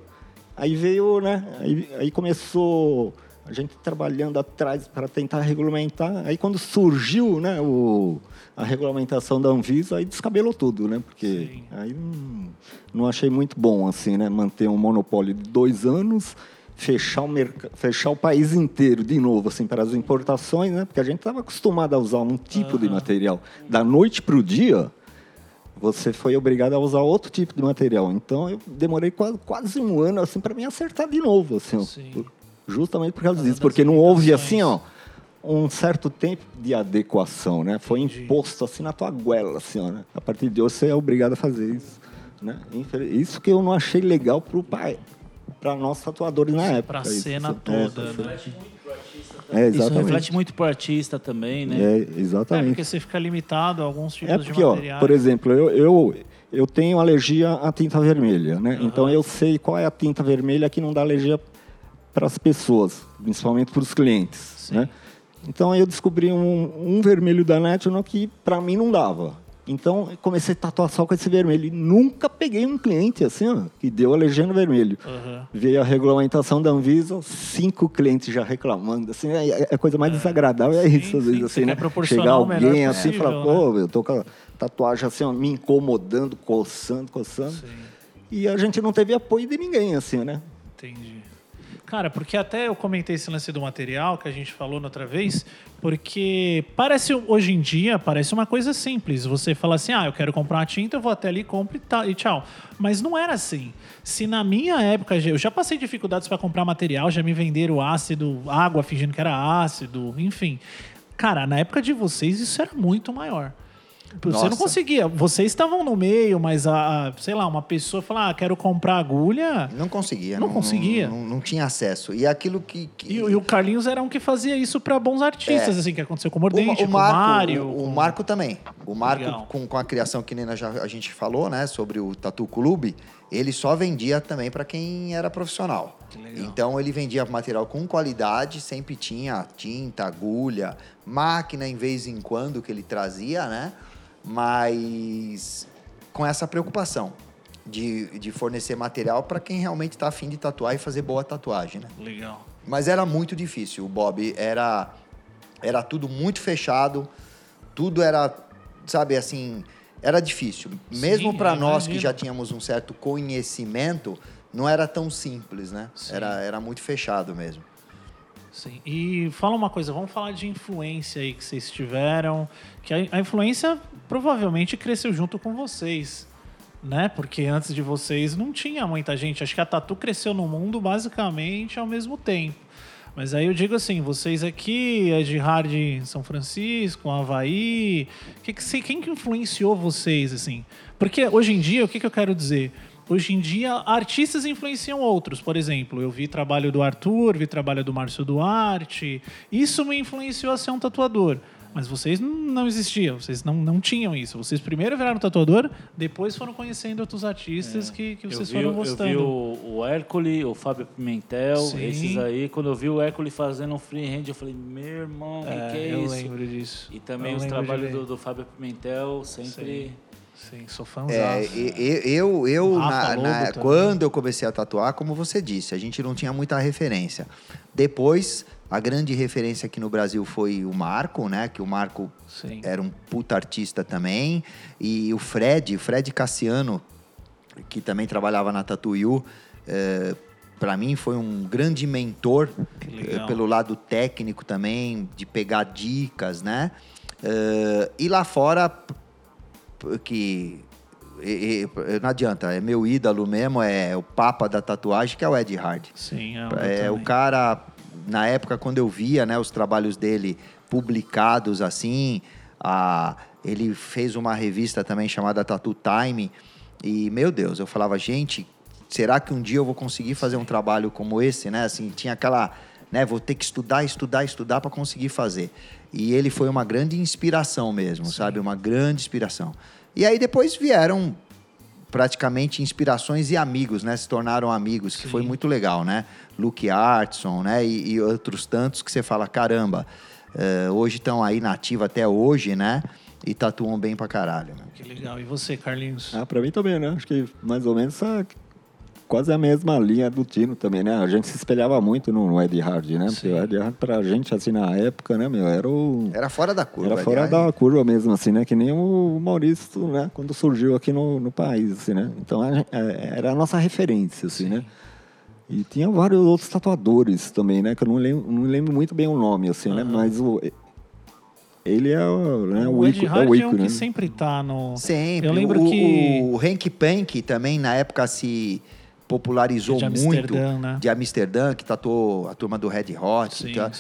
Aí veio, né? Aí, aí começou a gente trabalhando atrás para tentar regulamentar. Aí quando surgiu, né, o, a regulamentação da Anvisa, aí descabelou tudo, né? Porque Sim. aí não, não achei muito bom, assim, né? Manter um monopólio de dois anos, fechar o, merc- fechar o país inteiro de novo, assim, para as importações, né? Porque a gente estava acostumado a usar um tipo de material. Da noite para o dia, você foi obrigado a usar outro tipo de material. Então eu demorei quase, quase um ano assim para me acertar de novo, assim, ó. Por- justamente por causa disso, porque não houve assim, ó, um certo tempo de adequação, né? Foi Entendi. imposto assim na tua goela, assim, ó, né? A partir de hoje você é obrigado a fazer isso, né? Isso que eu não achei legal pro pai, para nós tatuadores na época. Pra isso. cena É, toda, né? É, Isso exatamente. reflete muito pro artista também, né? É, É, exatamente. porque você fica limitado a alguns tipos É de porque, ó, materiais. por exemplo, eu, eu, eu tenho alergia à tinta vermelha, né? Então eu sei qual é a tinta vermelha que não dá alergia para as pessoas, principalmente para os clientes, né? Então eu descobri um, um vermelho da National que para mim não dava. Então comecei a tatuar só com esse vermelho. E nunca peguei um cliente assim, ó, que deu alergia no vermelho. Aham. Veio a regulamentação da Anvisa, cinco clientes já reclamando. Assim, é, é a coisa mais desagradável, é Sim, isso, às sim, vezes, você assim, né? proporcionar Chegar alguém assim e falar, pô, eu tô com a tatuagem assim, ó, me incomodando, coçando, coçando. Sim. E a gente não teve apoio de ninguém, assim, né? Entendi. Cara, porque até eu comentei esse lance do material que a gente falou na outra vez, porque parece, hoje em dia, parece uma coisa simples. Você fala assim, ah, eu quero comprar uma tinta, eu vou até ali, compro e, tchau. Mas não era assim. Se na minha época, eu já passei dificuldades para comprar material, já me venderam ácido, água fingindo que era ácido, enfim. Cara, na época de vocês isso era muito maior. Você não Nossa. conseguia. Vocês estavam no meio, mas a, a- sei lá, uma pessoa falar, ah, quero comprar agulha. Não conseguia. Não conseguia? Não, não tinha acesso. E aquilo que. que- E, e o Carlinhos era um que fazia isso pra bons artistas, assim, que aconteceu com o Mordente, o, com o Marco, Mário. o, o com- Marco também. O Marco, com, com a criação que nem já, a gente falou, né, sobre o Tatu Clube, ele só vendia também para quem era profissional. Então ele vendia material com qualidade, sempre tinha tinta, agulha, máquina em vez em quando que ele trazia, né? Mas com essa preocupação de, de fornecer material para quem realmente está afim de tatuar e fazer boa tatuagem, né? Legal. Mas era muito difícil, o Bob. Era, era tudo muito fechado, tudo era, sabe, assim, era difícil. Mesmo para nós que já tínhamos um certo conhecimento, não era tão simples, né? Sim. Era, era muito fechado mesmo. Sim. E fala uma coisa, vamos falar de influência aí que vocês tiveram. Que a, a influência provavelmente cresceu junto com vocês. Né? Porque antes de vocês não tinha muita gente. Acho que a Tatu cresceu no mundo basicamente ao mesmo tempo. Mas aí eu digo assim, vocês aqui, a de Hard São Francisco, Havaí, que que, quem que influenciou vocês, assim? Porque hoje em dia, o que, que eu quero dizer? Hoje em dia, artistas influenciam outros. Por exemplo, eu vi trabalho do Arthur, vi trabalho do Márcio Duarte. Isso me influenciou a ser um tatuador. Mas vocês não- existiam, vocês não, não tinham isso. Vocês primeiro viraram tatuador, depois foram conhecendo outros artistas que, que Eu vocês vi, foram eu gostando. vi o, o Hércules, o Fábio Pimentel, Sim. esses aí. Quando eu vi o Hércules fazendo um freehand, eu falei, meu irmão, o que, É, que é eu isso? lembro disso. E também Eu os trabalhos do, do Fábio Pimentel, sempre... Sim, sou fãzão. É, eu, eu na- na- quando eu comecei a tatuar, como você disse, a gente não tinha muita referência. Depois, a grande referência aqui no Brasil foi o Marco, né? Que o Marco Sim. era um puta artista também. E o Fred, o Fred Cassiano, que também trabalhava na Tatuiu, é, para mim foi um grande mentor eh, pelo lado técnico também, de pegar dicas, né? Eh, e lá fora, que e- e- não adianta, é meu ídolo mesmo, é o papa da tatuagem, que é o Ed Hard. Sim, é, É, o cara, na época, quando eu via né, os trabalhos dele publicados assim, a, ele fez uma revista também chamada Tattoo Time. E, meu Deus, eu falava, gente, será que um dia eu vou conseguir fazer um trabalho como esse, né? Assim, tinha aquela né? Vou ter que estudar, estudar, estudar para conseguir fazer. E ele foi uma grande inspiração mesmo, sabe? Uma grande inspiração. E aí depois vieram praticamente inspirações e amigos, né? Se tornaram amigos, que foi muito legal, né? Luke Artson, né? E, e outros tantos que você fala, caramba, eh, hoje estão aí na ativa até hoje, né? E tatuam bem pra caralho. Né? Que legal. E você, Carlinhos? Ah, pra mim também, né? Acho que mais ou menos essa, quase a mesma linha do Tino também, né? A gente se espelhava muito no, no Ed Hard, né? Porque o Ed Hard pra gente, assim, na época, né, meu, era o... Era fora da curva. Era fora da curva mesmo, assim, né? Que nem o Maurício, né? Quando surgiu aqui no, no país, assim, né? Então, a gen- é, era a nossa referência, assim, né? E tinha vários outros tatuadores também, né? Que eu não lembro, não lembro muito bem o nome, assim, né? Mas o... Ele é, o- né, o, o Ed é Hard o é um ícone, que né? sempre tá no... Sempre. Eu lembro o, que- O Hank Pank também, na época, se popularizou De muito. Né? De Amsterdã, que tatuou a turma do Red Hot. Sim, tá?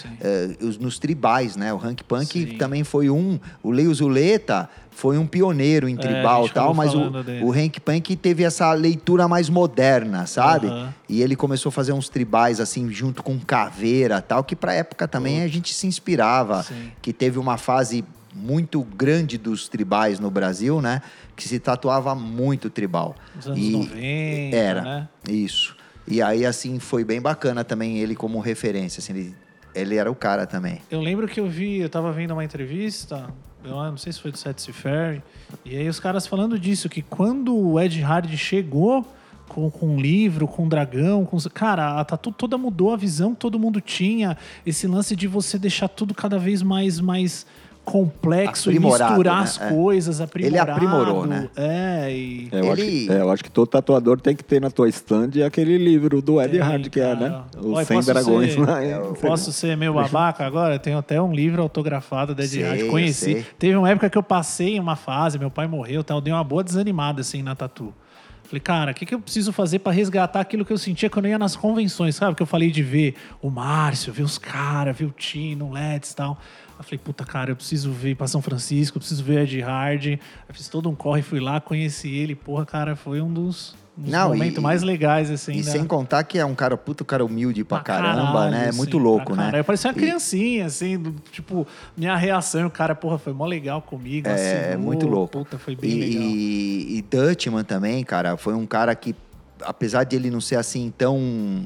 os- nos tribais, né? O Hank Punk Sim. também foi um... O Leo Zuleta foi um pioneiro em É, tribal e tal, mas o, dele. o Hank Punk teve essa leitura mais moderna, sabe? E ele começou a fazer uns tribais, assim, junto com caveira tal, que pra época também a gente se inspirava. Sim. Que teve uma fase muito grande dos tribais no Brasil, né? Que se tatuava muito tribal. Nos anos E 90, Era, né? isso. E aí, assim, foi bem bacana também ele como referência, assim, ele, ele era o cara também. Eu lembro que eu vi, eu tava vendo uma entrevista, eu não sei se foi do Setsy Ferry, e aí os caras falando disso, que quando o Ed Hard chegou com, com um livro, com um dragão, com... Cara, a tatu toda mudou, a visão que todo mundo tinha, esse lance de você deixar tudo cada vez mais... mais complexo e misturar né? as É. coisas, aprimorado. aprimorou, né? É, e... É, eu, acho Ele- que, é, eu acho que todo tatuador tem que ter na tua stand aquele livro do Ed Hard, que é, né? Os Olha, 100 posso Dragões ser-. Eu em- Posso ser meio babaca agora? Eu tenho até um livro autografado da Ed Sei, Hard. Conheci. sei. Teve uma época que eu passei uma fase, meu pai morreu, tal, eu dei uma boa desanimada assim na tatu. Falei, cara, o que, que eu preciso fazer pra resgatar aquilo que eu sentia quando eu ia nas convenções, sabe? Que eu falei de ver o Márcio, ver os caras, ver o Tino, o Let's e tal. Eu falei, puta, cara, eu preciso ver pra São Francisco, eu preciso ver Ed Hard. Eu fiz todo um corre, fui lá, conheci ele. Porra, cara, foi um dos, um dos Não, momentos e- mais legais, assim. E da- sem contar que é um cara, puta, cara humilde pra, Pra caramba, caralho, né? É assim, muito louco, né? Eu parecia uma E- criancinha, assim, do- tipo, minha reação, o cara, porra, foi mó legal comigo. É, assinou, muito louco. Puta, foi bem e, legal. E, e Dutchman também, cara, foi um cara que, apesar de ele não ser assim tão.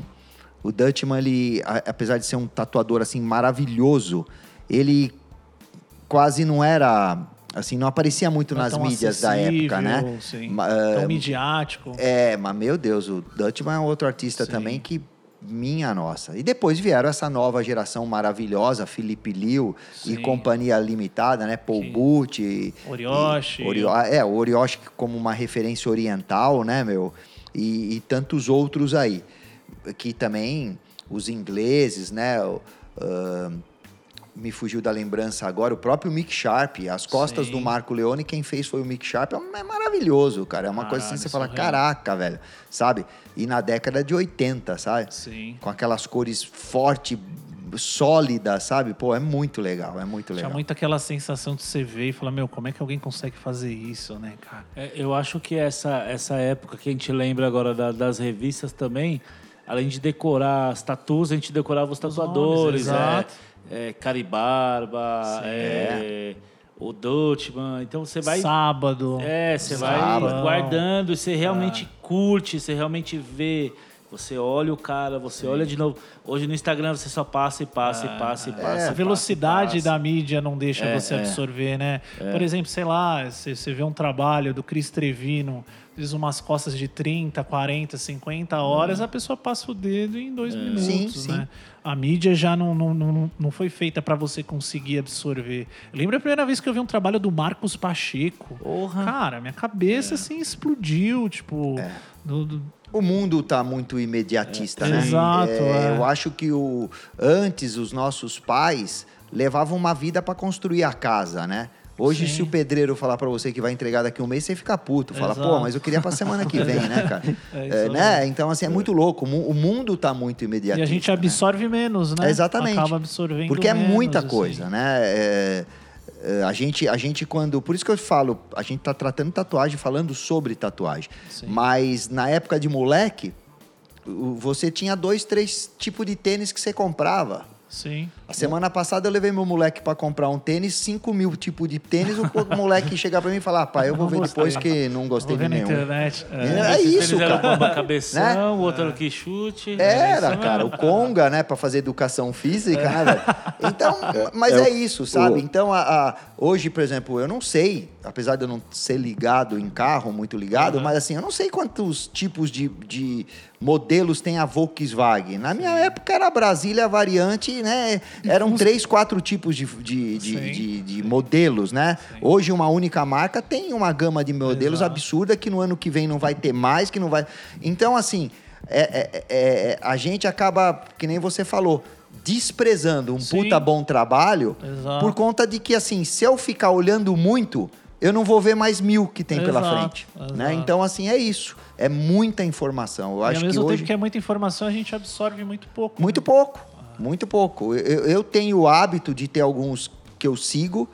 O Dutchman, ele, apesar de ser um tatuador assim maravilhoso, ele quase não era. Assim, não aparecia muito Não nas mídias da época, né? sim. Ma- Tão ah, midiático. é, mas meu Deus, o Dutchman é outro artista Sim. também que. Minha nossa. E depois vieram essa nova geração maravilhosa, Felipe Liu e Sim. Companhia Limitada, né? Paul Sim. Butch. e- Orioshi. e- Orio- é, o Orioshi como uma referência oriental, né, meu? E, e tantos outros aí. Que também, os ingleses, né? ah, me fugiu da lembrança agora, o próprio Mick Sharp, as costas Sim. do Marco Leone, quem fez foi o Mick Sharp, é é maravilhoso, cara. É uma coisa assim, Caralho, você fala, caraca, velho, sabe? E na década de 80, sabe? Sim. Com aquelas cores forte, sólida, sabe? Pô, é muito legal, é muito Tinha legal. muito aquela sensação de você ver e falar, meu, como é que alguém consegue fazer isso, né, cara? É, eu acho que essa, essa época que a gente lembra agora da- das revistas também, além de decorar as tatuas, a gente decorava os tatuadores. nomes, exato. é, é, Caribarba, é, o Dutchman. Então você vai. Sábado. É, você vai Sábado. guardando e você realmente É. curte, você realmente vê. Você olha o cara, você olha de novo. Hoje no Instagram você só passa e passa e passa e passa. É, a velocidade passa. da mídia não deixa É, você é. absorver, né? Por exemplo, sei lá, você, você vê um trabalho do Chris Trevino, diz umas costas de 30, 40, 50 horas, a pessoa passa o dedo em dois minutos, Sim, sim. né? A mídia já não, não, não, não foi feita para você conseguir absorver. Lembra a primeira vez que eu vi um trabalho do Marcos Pacheco? Porra. Cara, minha cabeça assim explodiu, tipo... do- do- O mundo tá muito imediatista, É, né? exato, é. Eu acho que o, antes os nossos pais levavam uma vida para construir a casa, né? Hoje, Sim. se o pedreiro falar para você que vai entregar daqui a um mês, você fica puto. Fala, Exato. pô, mas eu queria pra semana que vem, né, cara? É É, né? Então, assim, é muito louco. O mu- O mundo tá muito E imediatista. a gente né? absorve menos, né? Exatamente. Acaba absorvendo Porque é menos, muita assim. coisa, né? É, é, a, gente, a gente, quando. Por isso que eu falo, a gente tá tratando tatuagem, falando sobre tatuagem. Sim. Mas na época de moleque, você tinha dois, três tipos de tênis que você comprava. Sim. A semana passada eu levei meu moleque pra comprar um tênis, 5 mil tipos de tênis, o moleque chegar pra mim e falar, pai, eu vou Não ver depois que não gostei Vou de nenhum. internet. É, É. Esses isso, cara. o bamba cabeção, Né? o outro era o que chute. Era, isso cara, o mesmo. Conga, né, pra fazer educação física, né, velho? Então, mas É é, o- isso, sabe? o- Então, a, a- hoje, por exemplo, eu não sei, apesar de eu não ser ligado em carro, muito ligado, mas assim, eu não sei quantos tipos de, de modelos tem a Volkswagen. Na minha época era a Brasília variante, né? Eram três, quatro tipos de, de, de, Sim. de- de modelos, né? Hoje, uma única marca tem uma gama de modelos Exato. absurda que no ano que vem não vai ter mais, que não vai. Então, assim, é- é- é- a gente acaba, que nem você falou, desprezando um Sim. puta bom trabalho Exato. por conta de que, assim, se eu ficar olhando muito, eu não vou ver mais mil que tem pela Exato, frente. Né? Então, assim, é isso. É muita informação. Eu E acho ao que mesmo hoje... tempo que é muita informação, a gente absorve muito pouco. Muito pouco, muito pouco. Eu, eu tenho o hábito de ter alguns que eu sigo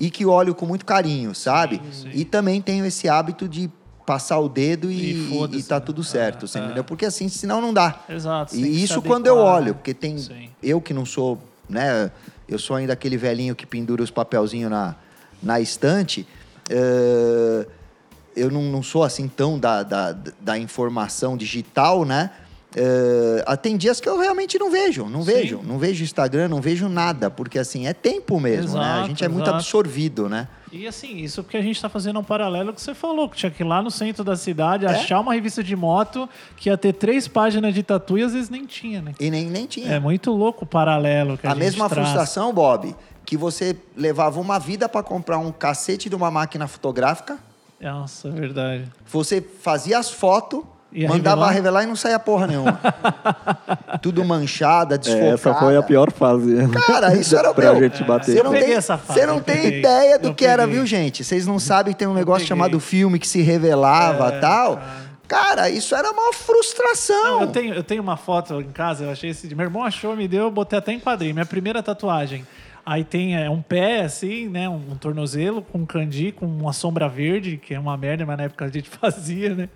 e que olho com muito carinho, sabe? E também tenho esse hábito de passar o dedo E e, e tá tudo certo, você entendeu? Porque assim, senão não dá. Exato. que E isso quando eu olho, né? porque tem Sim. eu que não sou, né? Eu sou ainda aquele velhinho que pendura os papelzinhos na, na estante. Eh, eu não, não sou assim tão da, da, da informação digital, né? Eh, ah, tem dias que eu realmente não vejo, não Sim. vejo, não vejo Instagram, não vejo nada, porque assim é tempo mesmo, né? A Exato, gente é muito exato. absorvido, né? E assim, isso porque a gente tá fazendo um paralelo que você falou, que tinha que ir lá no centro da É? cidade, achar uma revista de moto que ia ter três páginas de tatu e às vezes nem tinha, né? E nem, nem tinha. É muito louco o paralelo que a, a mesma traz. frustração, Bob, que você levava uma vida para comprar um cacete de uma máquina fotográfica, Nossa, é verdade. você fazia as fotos, Ia mandava revelar? revelar? e não saía porra nenhuma. Tudo manchada, É, desfocada. essa foi a pior fase. Cara, isso era o pra meu. gente bater. Você Eu não, tem, essa fase, você não tem ideia do eu que era, peguei. viu, gente? Vocês não sabem que tem um negócio chamado filme que se revelava É, e tal. cara. Cara, isso era uma frustração. Eu tenho, eu tenho uma foto em casa, eu achei esse. Meu irmão achou, me deu, eu botei até em quadrinho. Minha primeira tatuagem. Aí tem é, um pé, assim, né? Um, um tornozelo com um candi, com uma sombra verde, que é uma merda, mas na época a gente fazia, né?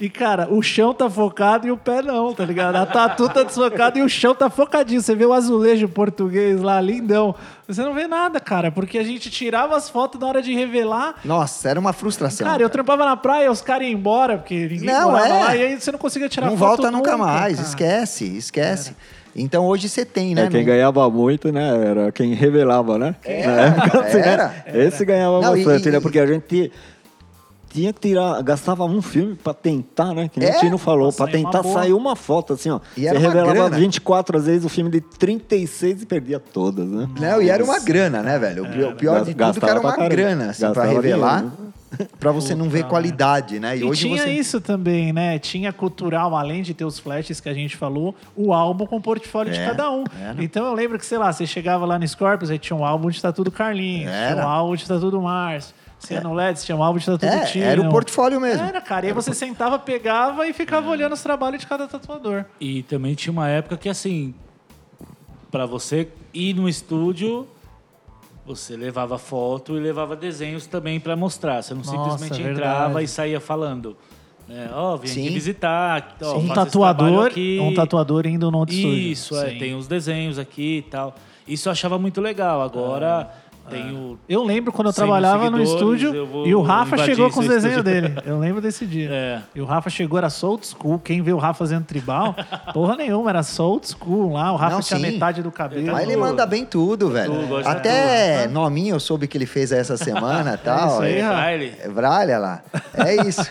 E, cara, o chão tá focado e o pé não, tá ligado? A tatu tá desfocada e o chão tá focadinho. Você vê o azulejo português lá, lindão. Você não vê nada, cara, porque a gente tirava as fotos na hora de revelar. Nossa, era uma frustração. Cara, eu trampava na praia, os caras iam embora, porque ninguém Não, é. lá, e aí você não conseguia tirar não foto volta nunca mais, cara. esquece, esquece. Então hoje você tem, né? É, quem ganhava muito, né? Era quem revelava, né? Era, Na época, assim, né? era. Esse ganhava Não, bastante, e- né? Porque a gente tinha que tirar, gastava um filme pra tentar, né? Que nem É? o Tino falou, sair uma tentar boa. sair uma foto, assim, ó. E Você era uma revelava grana. 24 às vezes o filme de 36 e perdia todas, né? Não, e era uma grana, né, velho? O pi- O pior de tudo Gastava que era uma caramba. grana, assim, pra Gastava revelar, dinheiro, pra você não ver qualidade, né? E, hoje tinha você... isso também, né? Tinha cultural, além de ter os flashes que a gente falou, o álbum com o portfólio de É, cada um. era. Então eu lembro que, sei lá, você chegava lá no Scorpions, aí tinha um álbum de tatu do Carlinhos, tinha Era. um álbum de tatu do Mars. Você ia no LEDs, tinha um álbum de tatu do É, Tino. era o portfólio mesmo. Era, cara. E aí você sentava, pegava e ficava olhando os trabalhos de cada tatuador. E também tinha uma época que, assim, pra você ir no estúdio, você levava foto e levava desenhos também pra mostrar. Você não Nossa, simplesmente verdade. entrava e saía falando. né? Ó, vim Sim. aqui visitar. ó, um tatuador, aqui. um tatuador indo no outro estúdio. Isso, é, Sim. tem os desenhos aqui e tal. Isso eu achava muito legal. Agora tem o. Eu lembro quando eu 100 mil trabalhava no estúdio e o Rafa chegou com os desenhos dele. Eu lembro desse dia. É. E o Rafa chegou, era só old school. Quem vê o Rafa fazendo tribal, porra nenhuma, era só old school lá. O Rafa Não, tinha sim. metade do cabelo. Mas ele manda bem tudo, velho. Tudo, gosto de Até nominho eu soube que ele fez essa semana e tal. isso aí, É. Braille. é Bralha lá. É isso.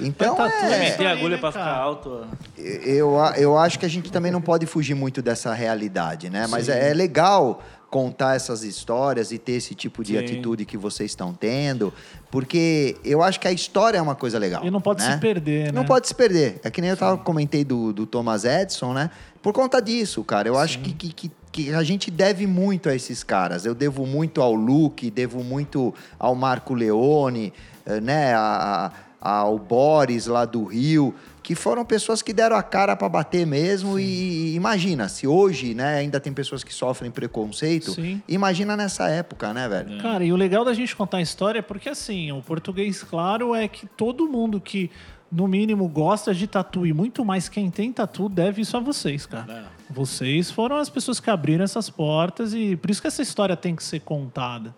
Então, tá tudo é, Tem agulha né, pra ficar alto. eu, eu acho que a gente também não pode fugir muito dessa realidade, né? Mas é, é legal contar essas histórias e ter esse tipo de Sim. atitude que vocês estão tendo, porque eu acho que a história é uma coisa legal. E não pode né? se perder, né? Não pode se perder. É que nem eu tava, comentei do, do Thomas Edison, né? Por conta disso, cara. Eu acho que, que, que, que a gente deve muito a esses caras. Eu devo muito ao Luke, devo muito ao Marco Leone, eh, né? A- a- ao Boris lá do Rio, que foram pessoas que deram a cara para bater mesmo. E imagina, se hoje, né, ainda tem pessoas que sofrem preconceito, Sim. imagina nessa época, né, velho? Cara, e o legal da gente contar a história é porque, assim, o português claro é que todo mundo que no mínimo, gosta de tatu e muito mais quem tem tatu deve isso a vocês, cara. Vocês foram as pessoas que abriram essas portas e por isso que essa história tem que ser contada.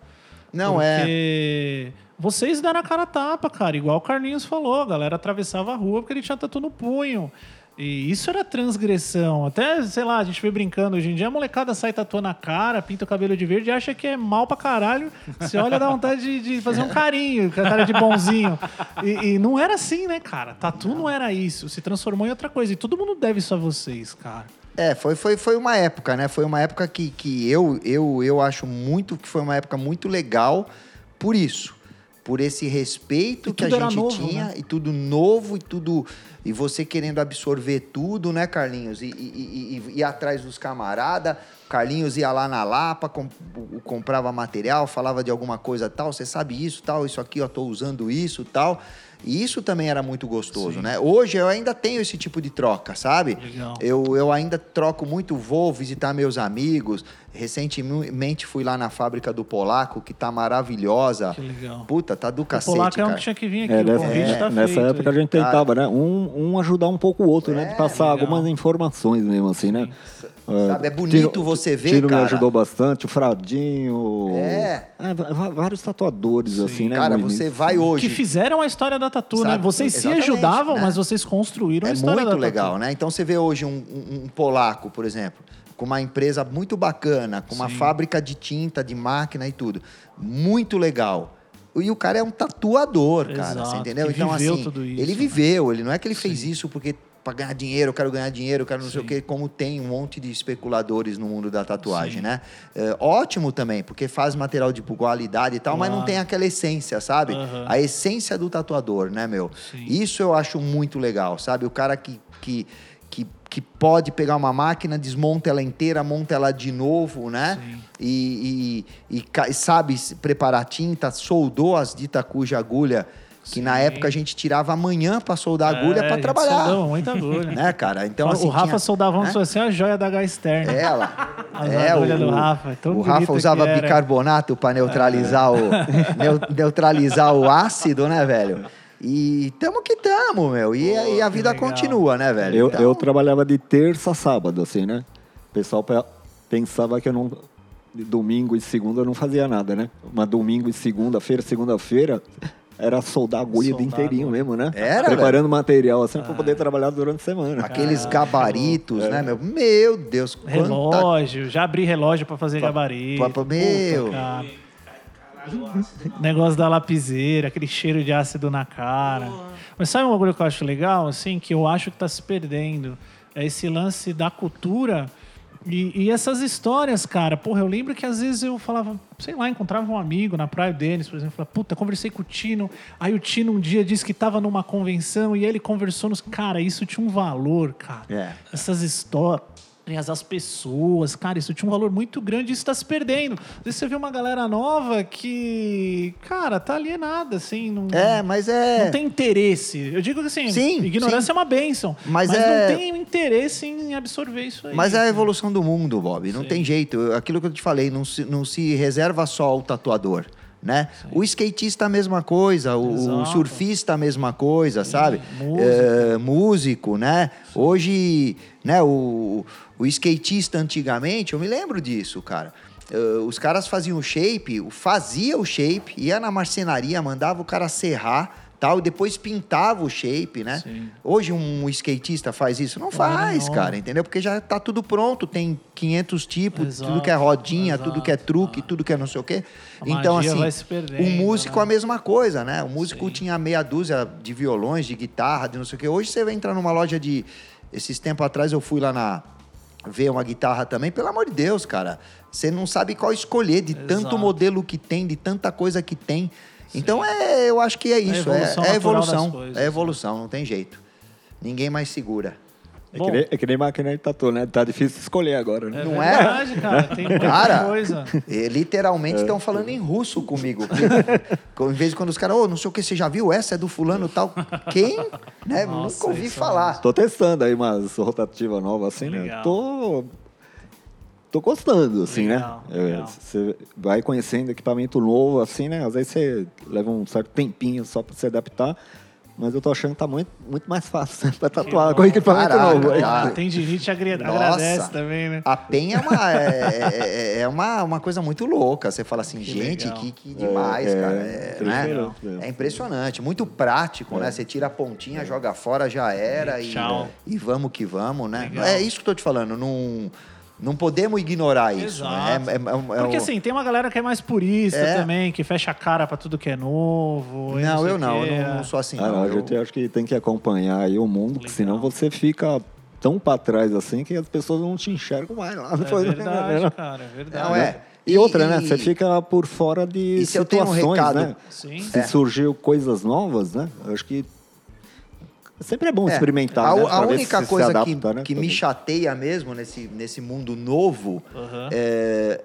Não, é. Vocês deram a cara a tapa, cara. Igual o Carlinhos falou, a galera atravessava a rua porque ele tinha tatu no punho. E isso era transgressão. Até, sei lá, a gente vem brincando. Hoje em dia a molecada sai tatuando na cara, pinta o cabelo de verde acha que é mal pra caralho. Você olha dá vontade de, de fazer um carinho, com a cara de bonzinho. E, e não era assim, né, cara? Tatu não era isso. Se transformou em outra coisa. E todo mundo deve isso a vocês, cara. É, foi, foi, foi uma época, né? Foi uma época que, que eu, eu, eu acho muito que foi uma época muito legal por isso. Por esse respeito E que a gente novo, tinha, né? e tudo novo, e tudo. E você querendo absorver tudo, né, Carlinhos? E, e, e, e ir atrás dos camaradas. Carlinhos ia lá na Lapa, com- comprava material, falava de alguma coisa tal, você sabe isso, tal, isso aqui, eu tô usando isso, tal. E isso também era muito gostoso, né? Hoje eu ainda tenho esse tipo de troca, sabe? Legal. Eu, eu ainda troco muito, vou visitar meus amigos. Recentemente fui lá na fábrica do Polaco, que tá maravilhosa. Que legal. Puta, tá do O cacete, polaco é um cara. que tinha que vir aqui. É, o nessa, convite é, tá nessa feito época a aí. gente tentava, né? Um, um ajudar um pouco o outro, né? De passar legal. algumas informações mesmo, assim, né? Sabe, é bonito você ver, Tiro cara. me ajudou bastante, o Fradinho. É. va- vários tatuadores, assim, né? Cara, você início. vai hoje. Que fizeram a história da tatu, né? Sabe? Vocês se Exatamente, ajudavam, né? mas vocês construíram a É história da muito tatu. legal, né? Então você vê hoje um, um- um polaco, por exemplo, com uma empresa muito bacana, com uma Sim. fábrica de tinta, de máquina e tudo. Muito legal. E o cara é um tatuador, cara, Exato, você entendeu? que então, viveu assim, tudo isso, ele né? viveu, ele não é que ele fez isso porque para ganhar dinheiro, eu quero ganhar dinheiro, eu quero não sei o quê, como tem um monte de especuladores no mundo da tatuagem, Sim. né? É, ótimo também, porque faz material de qualidade e tal, mas não Claro. tem aquela essência, sabe? Aham. A essência do tatuador, né, meu? Sim. Isso eu acho muito legal, sabe? O cara que, que, que, que pode pegar uma máquina, desmonta ela inteira, monta ela de novo, né? E, e, e sabe preparar tinta, soldou as dita cuja agulha, que na Sim. época a gente tirava amanhã para soldar agulha É, a para trabalhar. soldava muita agulha. Né, cara? Então, o assim, Rafa tinha- soldava, né? assim, a joia da H externa. Ela. As É, o, do Rafa, é o Rafa usava que era. bicarbonato para neutralizar, o, neu- neutralizar o ácido, né, velho? E tamo que tamo, meu. E, a- e a vida legal. continua, né, velho? Eu, Então, eu trabalhava de terça a sábado, assim, né? O pessoal pe- pensava que eu não. Domingo e segunda eu não fazia nada, né? Mas domingo e segunda-feira, segunda-feira, era soldar agulha Soldar de inteirinho agulha. mesmo, né? Era, Preparando material, assim, pra poder trabalhar durante a semana. Aqueles Ah, gabaritos, né, meu? Meu Deus, quanta... Relógio, já abri relógio pra fazer gabarito. pa- pa- meu. Puta, cara. Negócio da lapiseira, aquele cheiro de ácido na cara. Mas sabe um bagulho que eu acho legal, assim, que eu acho que tá se perdendo? É esse lance da cultura e, e essas histórias, cara. Porra, eu lembro que às vezes eu falava, sei lá, encontrava um amigo na Praia Denis, por exemplo, falava, puta, conversei com o Tino. Aí o Tino um dia disse que tava numa convenção e ele conversou nos. Cara, isso tinha um valor, cara É. essas histórias, as pessoas, cara, isso tinha um valor muito grande e isso está se perdendo. Às vezes você vê uma galera nova que, cara, tá alienada, assim, não, É, mas é... não tem interesse. Eu digo que assim, Sim, ignorância sim. é uma bênção, Mas mas, é- não tem interesse em absorver isso aí. Mas é a evolução do mundo, Bob. Não tem jeito. Aquilo que eu te falei, não se, não se reserva só ao tatuador. Né? O skatista a mesma coisa, o, o surfista a mesma coisa, sabe? músico. É, músico, né? Hoje, né, o, o skatista antigamente, eu me lembro disso, cara. Eh, os caras faziam o shape, fazia o shape, ia na marcenaria, mandava o cara serrar, tal, e depois pintava o shape, né? Sim. Hoje um skatista faz isso? Não faz, não. cara, entendeu? Porque já tá tudo pronto, tem 500 tipos, Exato, tudo que é rodinha, exato, tudo que é truque, tudo que é não sei o quê. A então, assim, o músico né? a mesma coisa, né? O músico Sim. tinha meia dúzia de violões, de guitarra, de não sei o quê. Hoje você vai entrar numa loja de... Esses tempos atrás eu fui lá na... Ver uma guitarra também, pelo amor de Deus, cara. Você não sabe qual escolher, de tanto Exato. modelo que tem, de tanta coisa que tem. Então, é, eu acho que é isso. É, evolução é natural evolução. coisas, é evolução, não tem jeito. Ninguém mais segura. É Bom. que, nem, é que nem máquina de tatu, né? Tá difícil escolher agora, né? É Não é? verdade, cara. Tem muita Cara, coisa. E, literalmente estão falando em russo comigo. em vez de quando os caras, ô, não sei o que, você já viu? Essa é do fulano tal. Quem? Né? Nossa, Nunca ouvi é falar. Tô testando aí umas rotativas novas assim, né? Legal. Tô. Tô gostando, assim, Legal, né? É, legal. Você vai conhecendo equipamento novo, assim, né? Às vezes você leva um certo tempinho só pra se adaptar. Mas eu tô achando que tá muito, muito mais fácil pra tatuar com equipamento Caraca, novo. Ah, tem gente agre- Nossa. agradece também, né? A PEN é uma, é, é- é uma, uma coisa muito louca. Você fala assim, gente, legal. que, que demais, É, cara. é É, né? É impressionante, muito prático, né? Você tira a pontinha, joga fora, já era e, Tchau. e vamos que vamos, né? Legal. É isso que eu tô te falando, não, não podemos ignorar isso. Exato. Né? É, é- é- é Porque o- assim, tem uma galera que é mais purista É. também, que fecha a cara pra tudo que é novo. e Não, sei eu não, eu não, não sou assim. Ah, não, não. a Eu- gente acha que tem que acompanhar aí o mundo, porque senão você fica tão pra trás assim que as pessoas não te enxergam mais lá. É né? verdade, cara, é verdade. Não, é. E outra, né? E- Você fica por fora de E se eu tenho um situações, recado- né? Sim. Se É. surgiu coisas novas, né? Eu acho que sempre é bom É, experimentar, a, né? a única coisa adapta, que, né, que me chateia mesmo nesse, nesse mundo novo Aham. é,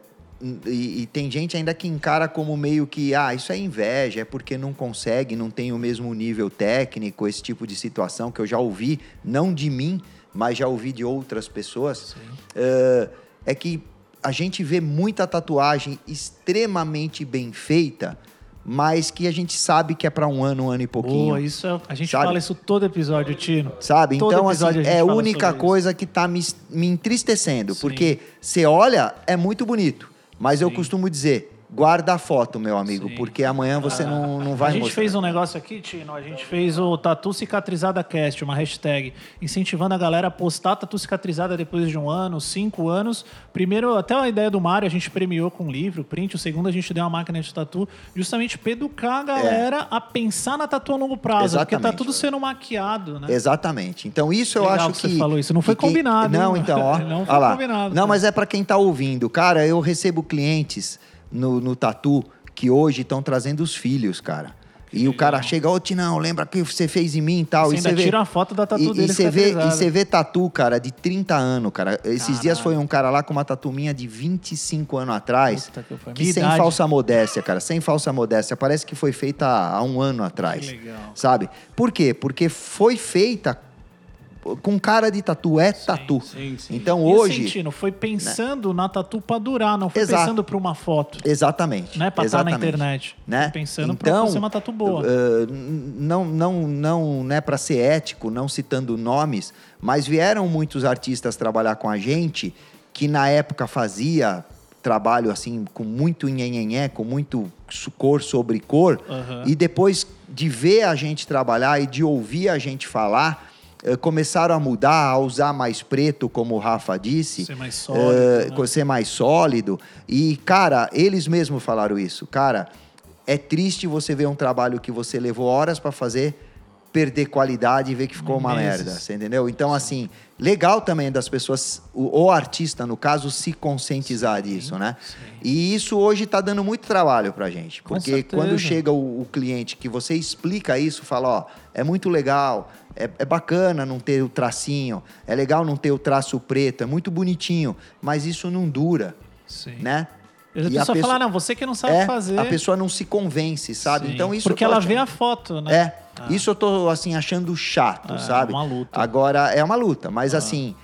e, e tem gente ainda que encara como meio que, ah, isso é inveja, é porque não consegue, não tem o mesmo nível técnico, esse tipo de situação que eu já ouvi, não de mim, mas já ouvi de outras pessoas. É, é que a gente vê muita tatuagem extremamente bem feita, mas que a gente sabe que é para um ano, um ano e pouquinho. Boa, isso é, a gente Sabe? fala isso todo episódio, Tino. Sabe? Todo então, assim, a é a única coisa que tá me, me entristecendo. Sim. Porque você olha, é muito bonito. Mas eu Sim. costumo dizer, guarda a foto, meu amigo, Sim. porque amanhã você não, não vai a gente mostrar. fez um negócio aqui, Tino. A gente fez o Tatu Cicatrizada Cast, uma hashtag, incentivando a galera a postar tatu cicatrizada depois de um ano, cinco anos. Primeiro, até a ideia do Mário, a gente premiou com um livro, print. O segundo, a gente deu uma máquina de tatu, justamente pra educar a galera a pensar na tatu a longo prazo. Porque tá Exatamente. tudo sendo maquiado, né? Exatamente. Então, isso eu Legal acho que que. você falou isso. Não foi que combinado, Não, então, ó. Não foi ó combinado, Não, cara. mas é pra quem tá ouvindo. Cara, eu recebo clientes no, no Tatu que hoje estão trazendo os filhos, cara. E o cara chega, ô Tinão, lembra que você fez em mim e tal. Você e ainda você vê, tira a foto da tatu e, dele E você vê, e você vê tatu, cara, de 30 anos, cara. Esses Caralho. dias foi um cara lá com uma tatu minha de 25 anos atrás. Puta que que sem idade. falsa modéstia, cara. Sem falsa modéstia. Parece que foi feita há um ano atrás. Que legal. Sabe? Por quê? Porque foi feita com cara de tatu. É tatu. sim, sim. Então E hoje. Tino, foi pensando na tatu pra durar, não foi Exato. pensando pra uma foto. Exatamente. Não é pra estar na exatamente. internet. Né? Foi pensando pra então, fazer uma tatu boa. n- não, não, não, né, para ser ético, não citando nomes, mas vieram muitos artistas trabalhar com a gente que na época fazia trabalho assim com muito nhenhenhé, com muito cor sobre cor, Aham. e depois de ver a gente trabalhar e de ouvir a gente falar, eh, começaram a mudar, a usar mais preto, como o Rafa disse, Ser mais sólido, eh, né? ser mais sólido. E, cara, eles mesmos falaram isso. Cara, é triste você ver um trabalho que você levou horas para fazer, perder qualidade e ver que ficou uma Meses. merda. Você entendeu? Então, assim, legal também das pessoas, o, o artista, no caso, se conscientizar disso, né? E isso hoje tá dando muito trabalho pra gente. Porque quando chega o, o cliente que você explica isso, fala, ó, é muito legal, é, é bacana não ter o tracinho, é legal não ter o traço preto, é muito bonitinho, mas isso não dura, Sim. né? E a pessoa pessoa- fala, não, você que não sabe é, fazer. a pessoa não se convence, sabe? Sim. Então isso Porque ela vê a foto, né? É, isso eu tô assim achando chato, É, sabe? uma luta. Agora é uma luta, mas assim,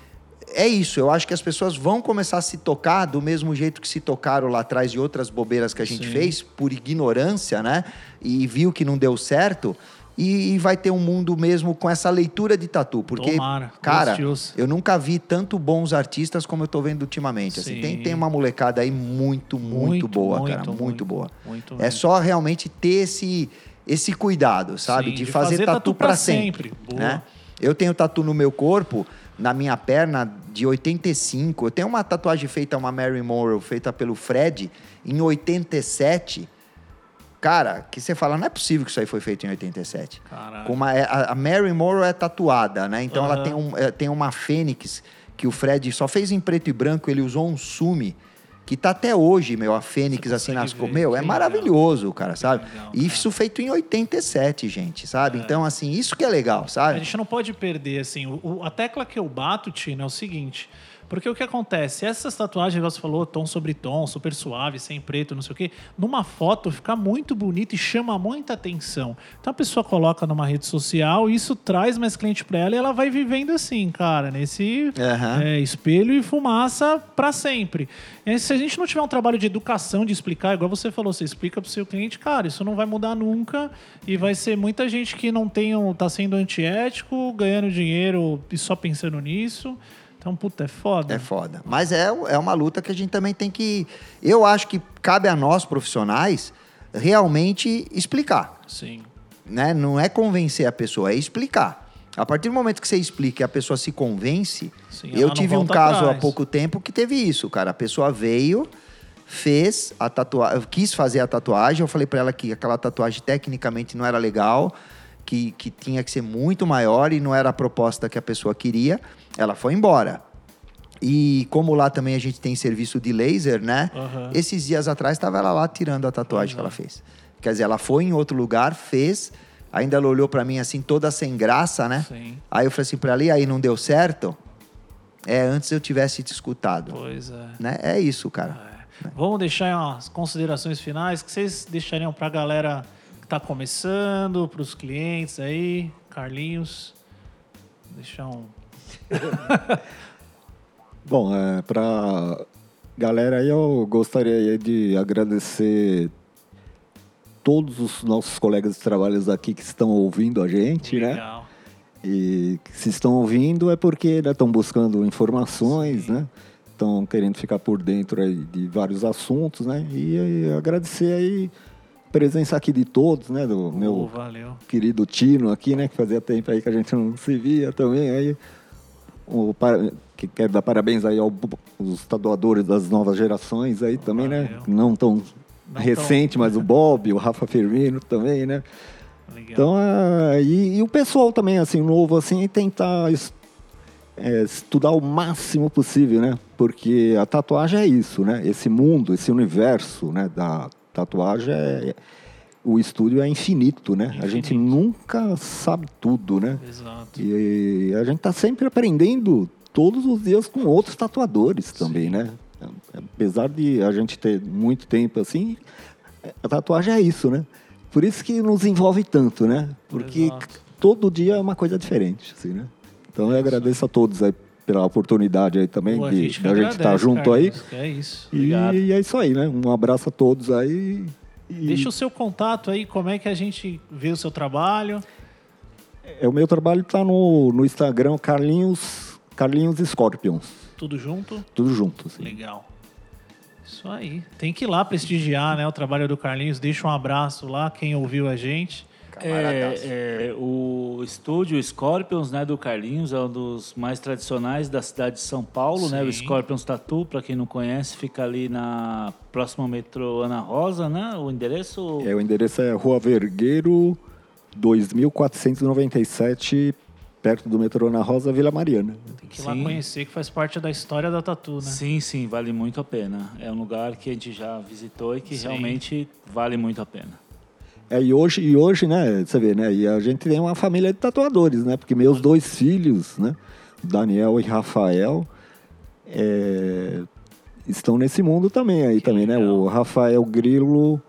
é isso, eu acho que as pessoas vão começar a se tocar do mesmo jeito que se tocaram lá atrás de outras bobeiras que a gente Sim. fez por ignorância, né? E viu que não deu certo. E, vai ter um mundo mesmo com essa leitura de tatu. Porque, Tomara. cara, Deus eu nunca vi tanto bons artistas como eu tô vendo ultimamente. Assim, Sim. tem, tem uma molecada aí muito, muito, Muito, boa, muito, cara. Muito, muito, boa. muito é só realmente ter esse, esse cuidado, sabe? Sim, de, de fazer, fazer tatu, tatu pra sempre. sempre. Né? Eu tenho tatu no meu corpo, na minha perna, de 85. Eu tenho uma tatuagem feita, uma Mary Morrow, feita pelo Fred, em 87. Cara, que você fala, não é possível que isso aí foi feito em 87. Caralho. Com uma, é- a, a Mary Morrow é tatuada, né? Então ela Aham. tem, um, é, tem uma fênix que o Fred só fez em preto e branco, ele usou um sume, que tá até hoje, meu, a fênix assim nas ver, Meu, é que maravilhoso, cara, sabe? legal, e cara. isso feito em 87, gente, sabe? É. Então, assim, isso que é legal, A sabe? gente não pode perder, assim, o, o- a tecla que eu bato, Tino, é o seguinte. Porque o que acontece? Essas tatuagens, você falou, tom sobre tom, super suave, sem preto, não sei o quê, numa foto fica muito bonito e chama muita atenção. Então a pessoa coloca numa rede social, isso traz mais cliente para ela e ela vai vivendo assim, cara, nesse Aham. é, espelho e fumaça para sempre. E aí, se a gente não tiver um trabalho de educação, de explicar, igual você falou, você explica pro seu cliente, cara, isso não vai mudar nunca e vai ser muita gente que não tem, tá sendo antiético, ganhando dinheiro e só pensando nisso. Então, puta, é foda. É foda. Mas é, é uma luta que a gente também tem que. Eu acho que cabe a nós, profissionais, realmente explicar. Sim. Né? Não é convencer a pessoa, é explicar. A partir do momento que você explica e a pessoa se convence. Sim, eu tive um caso atrás. há pouco tempo que teve isso, cara. A pessoa veio, fez a tatuagem, quis fazer a tatuagem. Eu falei pra ela que aquela tatuagem tecnicamente não era legal, que, que tinha que ser muito maior e não era a proposta que a pessoa queria. Ela foi embora. E como lá também a gente tem serviço de laser, né? Aham. Esses dias atrás estava ela lá tirando a tatuagem que ela fez. Quer dizer, ela foi em outro lugar, fez, ainda ela olhou pra mim assim, toda sem graça, né? Sim. Aí eu falei assim pra ela, e aí não deu certo? É, antes eu tivesse te escutado. Pois é. Né? É isso, cara. Vamos deixar umas considerações finais que vocês deixariam pra galera que tá começando, pros clientes aí, Carlinhos. Deixar um. Bom, é, para galera aí eu gostaria de agradecer todos os nossos colegas de trabalhos aqui que estão ouvindo a gente, né? Legal. E que se estão ouvindo é porque estão buscando informações, né? Estão querendo ficar por dentro de vários assuntos, né? E, aí, agradecer aí a presença aqui de todos, né? Do Oh, meu valeu. querido Tino aqui, né? Que fazia tempo aí que a gente não se via também. Aí, o, para- que quero dar parabéns aí aos tatuadores das novas gerações aí também, né? Não tão Não recente, tão- mas o Bob, o Rafa Firmino também, né? Legal. Então, é, e, e o pessoal também, assim, novo, assim, tentar es- é, estudar o máximo possível, né? Porque a tatuagem é isso, né? Esse mundo, esse universo, né? Da tatuagem é... O estúdio é infinito, né? A gente Infinito. nunca sabe tudo, né? Exato. E a gente está sempre aprendendo todos os dias com outros tatuadores também, né? Apesar de a gente ter muito tempo assim, a tatuagem é isso, né? Por isso que nos envolve tanto, né? Porque Exato. todo dia é uma coisa diferente, assim, né? Então eu agradeço a todos aí pela oportunidade aí também Pô, de, a gente estar agradece, junto aí. Carlinhos, que É isso. E, e é isso aí, né? Um abraço a todos aí. E Deixa o seu contato aí, como é que a gente vê o seu trabalho. é, o meu trabalho está no, no Instagram Carlinhos, Carlinhos Scorpions. Tudo junto? Tudo junto, assim. Legal. Isso aí. Tem que ir lá prestigiar né, o trabalho do Carlinhos. Deixa um abraço lá, quem ouviu a gente. É, é, o estúdio Scorpions, né, do Carlinhos, é um dos mais tradicionais da cidade de São Paulo, né? O Sim. Scorpions Tattoo, para quem não conhece, fica ali na próxima metrô Ana Rosa, né? O endereço É, o endereço é Rua Vergueiro, 2497, perto do metrô Ana Rosa, Vila Mariana. Tem que ir lá Sim. conhecer, que faz parte da história da Tatu, né? Sim, sim, vale muito a pena. É um lugar que a gente já visitou e que Sim. realmente vale muito a pena. É, e hoje, e hoje, né, você vê, né, e a gente tem uma família de tatuadores, né, porque meus dois filhos, né, Daniel e Rafael, é, estão nesse mundo também aí também, né, legal. o Rafael Grilo,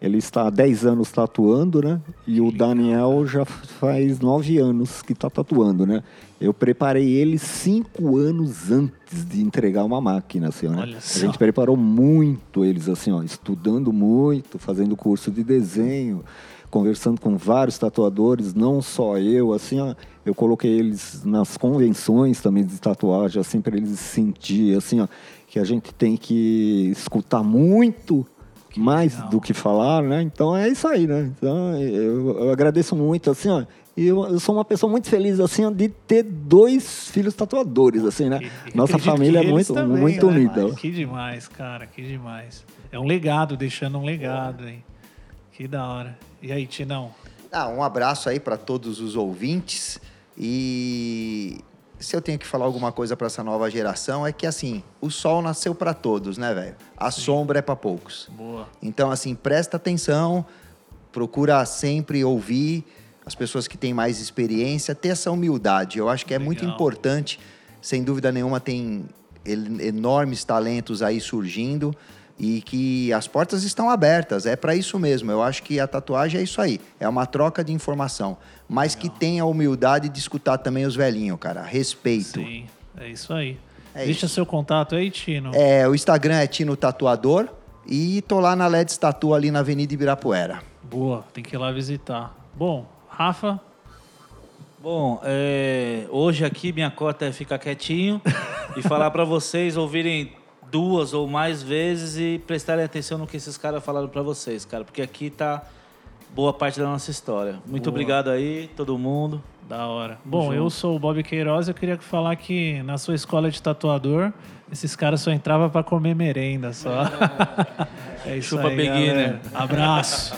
ele está há 10 anos tatuando, né, e o Daniel já faz 9 anos que está tatuando, né. Eu preparei ele cinco anos antes de entregar uma máquina, assim, né. Olha A só. gente preparou muito eles, assim, ó, estudando muito, fazendo curso de desenho, conversando com vários tatuadores, não só eu, assim, ó, eu coloquei eles nas convenções também de tatuagem, assim, para eles sentir, assim, ó, que a gente tem que escutar muito mais legal. do que falar, né? Então é isso aí, né? Então eu, eu agradeço muito, assim, ó. E eu, eu sou uma pessoa muito feliz, assim, de ter dois filhos tatuadores, assim, né? E- Nossa família que é muito, também, muito né? unida. Que demais, cara, que demais. É um legado, deixando um legado aí. Que da hora. E aí, Tinão? Ah, um abraço aí para todos os ouvintes. E se eu tenho que falar alguma coisa para essa nova geração é que assim, o sol nasceu para todos, né, velho? A sombra é para poucos. Boa. Então, assim, presta atenção, procura sempre ouvir as pessoas que têm mais experiência, ter essa humildade. Eu acho que é muito Legal. importante, sem dúvida nenhuma, tem enormes talentos aí surgindo e que as portas estão abertas. É para isso mesmo. Eu acho que a tatuagem é isso aí. É uma troca de informação, mas que tenha a humildade de escutar também os velhinhos, cara. Respeito. Sim, é isso aí. É Deixa isso. seu contato aí, Tino. É, o Instagram é Tino Tatuador e tô lá na Leds Tatu ali na Avenida Ibirapuera. Boa, tem que ir lá visitar. Bom, Rafa, Bom, é, hoje aqui minha cota é ficar quietinho e falar pra vocês ouvirem duas ou mais vezes e prestarem atenção no que esses caras falaram pra vocês, cara, porque aqui tá boa parte da nossa história. Muito Boa. obrigado aí, todo mundo. da hora. Bom, eu sou o Bob Queiroz e eu queria falar que na sua escola de tatuador, esses caras só entravam pra comer merenda só. é isso Chupa aí, beginner. galera. Abraço.